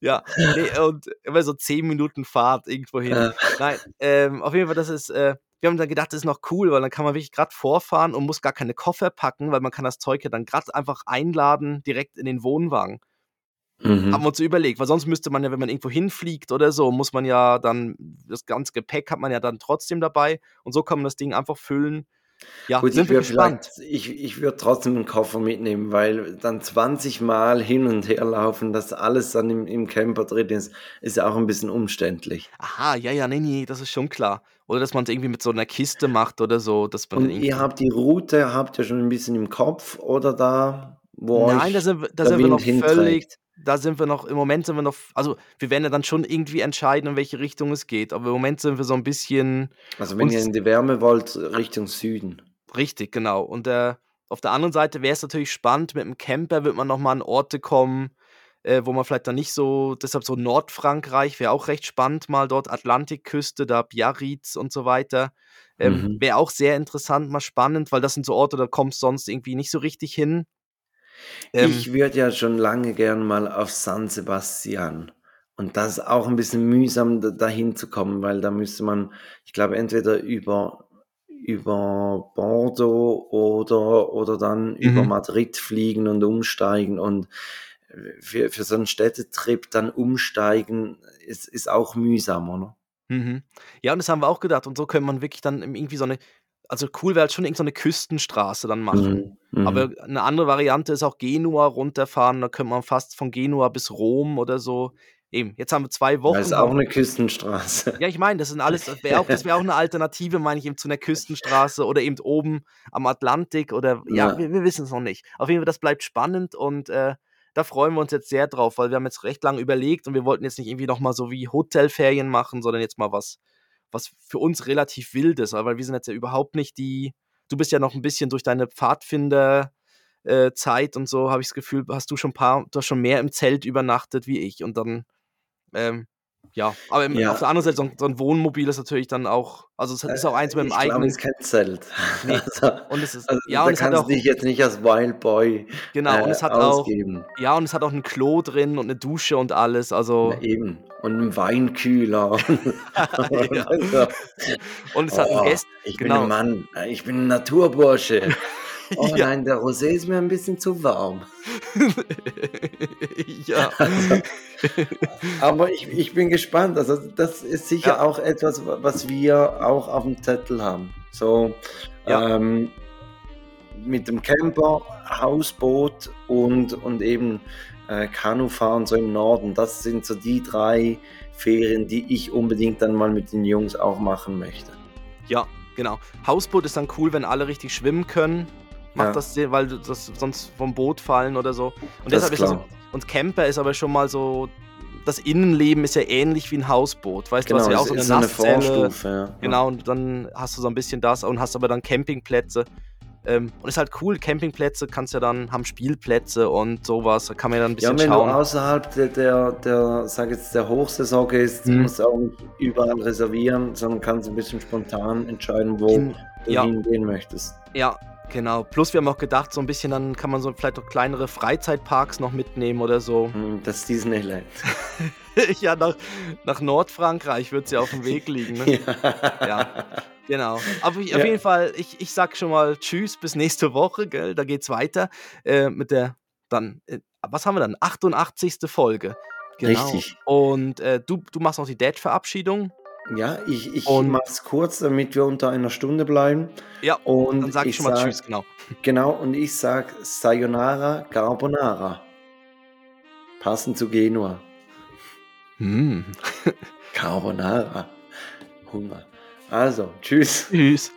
ja, nee, und immer so zehn Minuten Fahrt irgendwo hin. Ja. Nein, ähm, auf jeden Fall, das ist, äh, wir haben dann gedacht, das ist noch cool, weil dann kann man wirklich gerade vorfahren und muss gar keine Koffer packen, weil man kann das Zeug ja dann gerade einfach einladen, direkt in den Wohnwagen. Mhm. Haben wir uns überlegt, weil sonst müsste man ja, wenn man irgendwo hinfliegt oder so, muss man ja dann, das ganze Gepäck hat man ja dann trotzdem dabei und so kann man das Ding einfach füllen. Ja, Gut, sind ich wir würde ich, ich würde trotzdem einen Koffer mitnehmen, weil dann 20 Mal hin und her laufen, dass alles dann im, im Camper drin ist, ist ja auch ein bisschen umständlich. Aha, ja, ja, nee, nee, das ist schon klar. Oder dass man es irgendwie mit so einer Kiste macht oder so, dass man Und ihr habt die Route, habt ihr schon ein bisschen im Kopf oder da, wo Nein, da sind da sind wir noch Wind völlig, hinträgt? Da sind wir noch, im Moment sind wir noch, also wir werden ja dann schon irgendwie entscheiden, in welche Richtung es geht, aber im Moment sind wir so ein bisschen Also wenn ihr in die Wärme wollt, Richtung Süden. Richtig, genau. Und äh, auf der anderen Seite wäre es natürlich spannend, mit dem Camper wird man nochmal an Orte kommen, äh, wo man vielleicht dann nicht so, deshalb so Nordfrankreich wäre auch recht spannend, mal dort Atlantikküste, da Biarritz und so weiter. Ähm, Mhm. wäre auch sehr interessant, mal spannend, weil das sind so Orte, da kommst du sonst irgendwie nicht so richtig hin. Ähm, Ich würde ja schon lange gern mal auf San Sebastian. Und das ist auch ein bisschen mühsam, da- dahin zu kommen, weil da müsste man, ich glaube, entweder über, über Bordeaux oder, oder dann über Mhm. Madrid fliegen und umsteigen. Und für, für so einen Städtetrip dann umsteigen ist, ist auch mühsam, oder? Mhm. Ja, und das haben wir auch gedacht. Und so könnte man wirklich dann irgendwie so eine, also cool wäre halt schon irgendeine so eine Küstenstraße dann machen. Mhm. Aber Mhm. eine andere Variante ist auch Genua runterfahren. Da könnte man fast von Genua bis Rom oder so. Eben, jetzt haben wir zwei Das Wochen. ist auch eine Küstenstraße. Ja, ich meine, das sind alles, das wäre auch, das wäre auch eine Alternative, meine ich, eben zu einer Küstenstraße oder eben oben am Atlantik oder ja, Ja. wir, wir wissen es noch nicht. Auf jeden Fall, das bleibt spannend und äh, da freuen wir uns jetzt sehr drauf, weil wir haben jetzt recht lange überlegt und wir wollten jetzt nicht irgendwie nochmal so wie Hotelferien machen, sondern jetzt mal was, was für uns relativ wildes, weil wir sind jetzt ja überhaupt nicht die, du bist ja noch ein bisschen durch deine Pfadfinder äh, und so, habe ich das Gefühl, hast du schon paar, du hast schon mehr im Zelt übernachtet wie ich und dann ähm, ja, aber im, Ja. auf der anderen Seite, so ein, so ein Wohnmobil ist natürlich dann auch, also es ist auch eins mit dem Äh, Ich glaube, eigenen. es ist kein Zelt. <laughs> Nee. Also, Und es ist, also ja, und es hat kannst auch, du dich jetzt nicht als Wildboy genau, und äh, es hat auch, ausgeben. ja, und es hat auch ein Klo drin und eine Dusche und alles, also, Na eben. Und einen Weinkühler. <laughs> <laughs> Also, Und es hat ein oh, Gäst, ich bin genau. ein Mann. Ich bin ein Naturbursche. Oh <laughs> Ja. nein, der Rosé ist mir ein bisschen zu warm. <laughs> ja, <laughs> Aber ich, ich bin gespannt. Also das ist sicher Ja. auch etwas, was wir auch auf dem Zettel haben. So Ja. ähm, mit dem Camper, Hausboot und, und eben äh, Kanufahren so im Norden. Das sind so die drei Ferien, die ich unbedingt dann mal mit den Jungs auch machen möchte. ja, genau. Hausboot ist dann cool, wenn alle richtig schwimmen können. Macht Ja. das Sinn, weil du das sonst vom Boot fallen oder so. Und Das deshalb ist ist das, und Camper ist aber schon mal so, das Innenleben ist ja ähnlich wie ein Hausboot. Weißt Genau, du, hast ja auch so eine ist eine. Vorstufe. Ja. Genau, und dann hast du so ein bisschen das und hast aber dann Campingplätze. Ähm, und ist halt cool, Campingplätze kannst ja dann, haben Spielplätze und sowas, da kann man ja dann ein Ja, bisschen wenn schauen. du außerhalb der, der, der, sag jetzt, der Hochsaison gehst, Mhm. musst du auch nicht überall reservieren, sondern kannst ein bisschen spontan entscheiden, wo In, du ja, hingehen möchtest. ja, genau. Plus wir haben auch gedacht, so ein bisschen, dann kann man so vielleicht auch kleinere Freizeitparks noch mitnehmen oder so. Hm, Das Disneyland. <laughs> ja, nach, nach Nordfrankreich wird es ja auf dem Weg liegen. Ne? <laughs> Ja, genau. Aber ich, auf Ja. jeden Fall, ich, ich sag schon mal Tschüss bis nächste Woche, gell? Da geht's weiter äh, mit der dann, äh, was haben wir dann? 88. Folge. Genau. Richtig. Und äh, du, du machst noch die Dad-Verabschiedung. Ja, ich, ich Und- mach's kurz, damit wir unter einer Stunde bleiben. Ja, Und dann sag ich, schon mal Tschüss, genau. Genau, und ich sag Sayonara Carbonara. Passend zu Genua. Hm. <laughs> Carbonara. Hunger. Also, tschüss. Tschüss.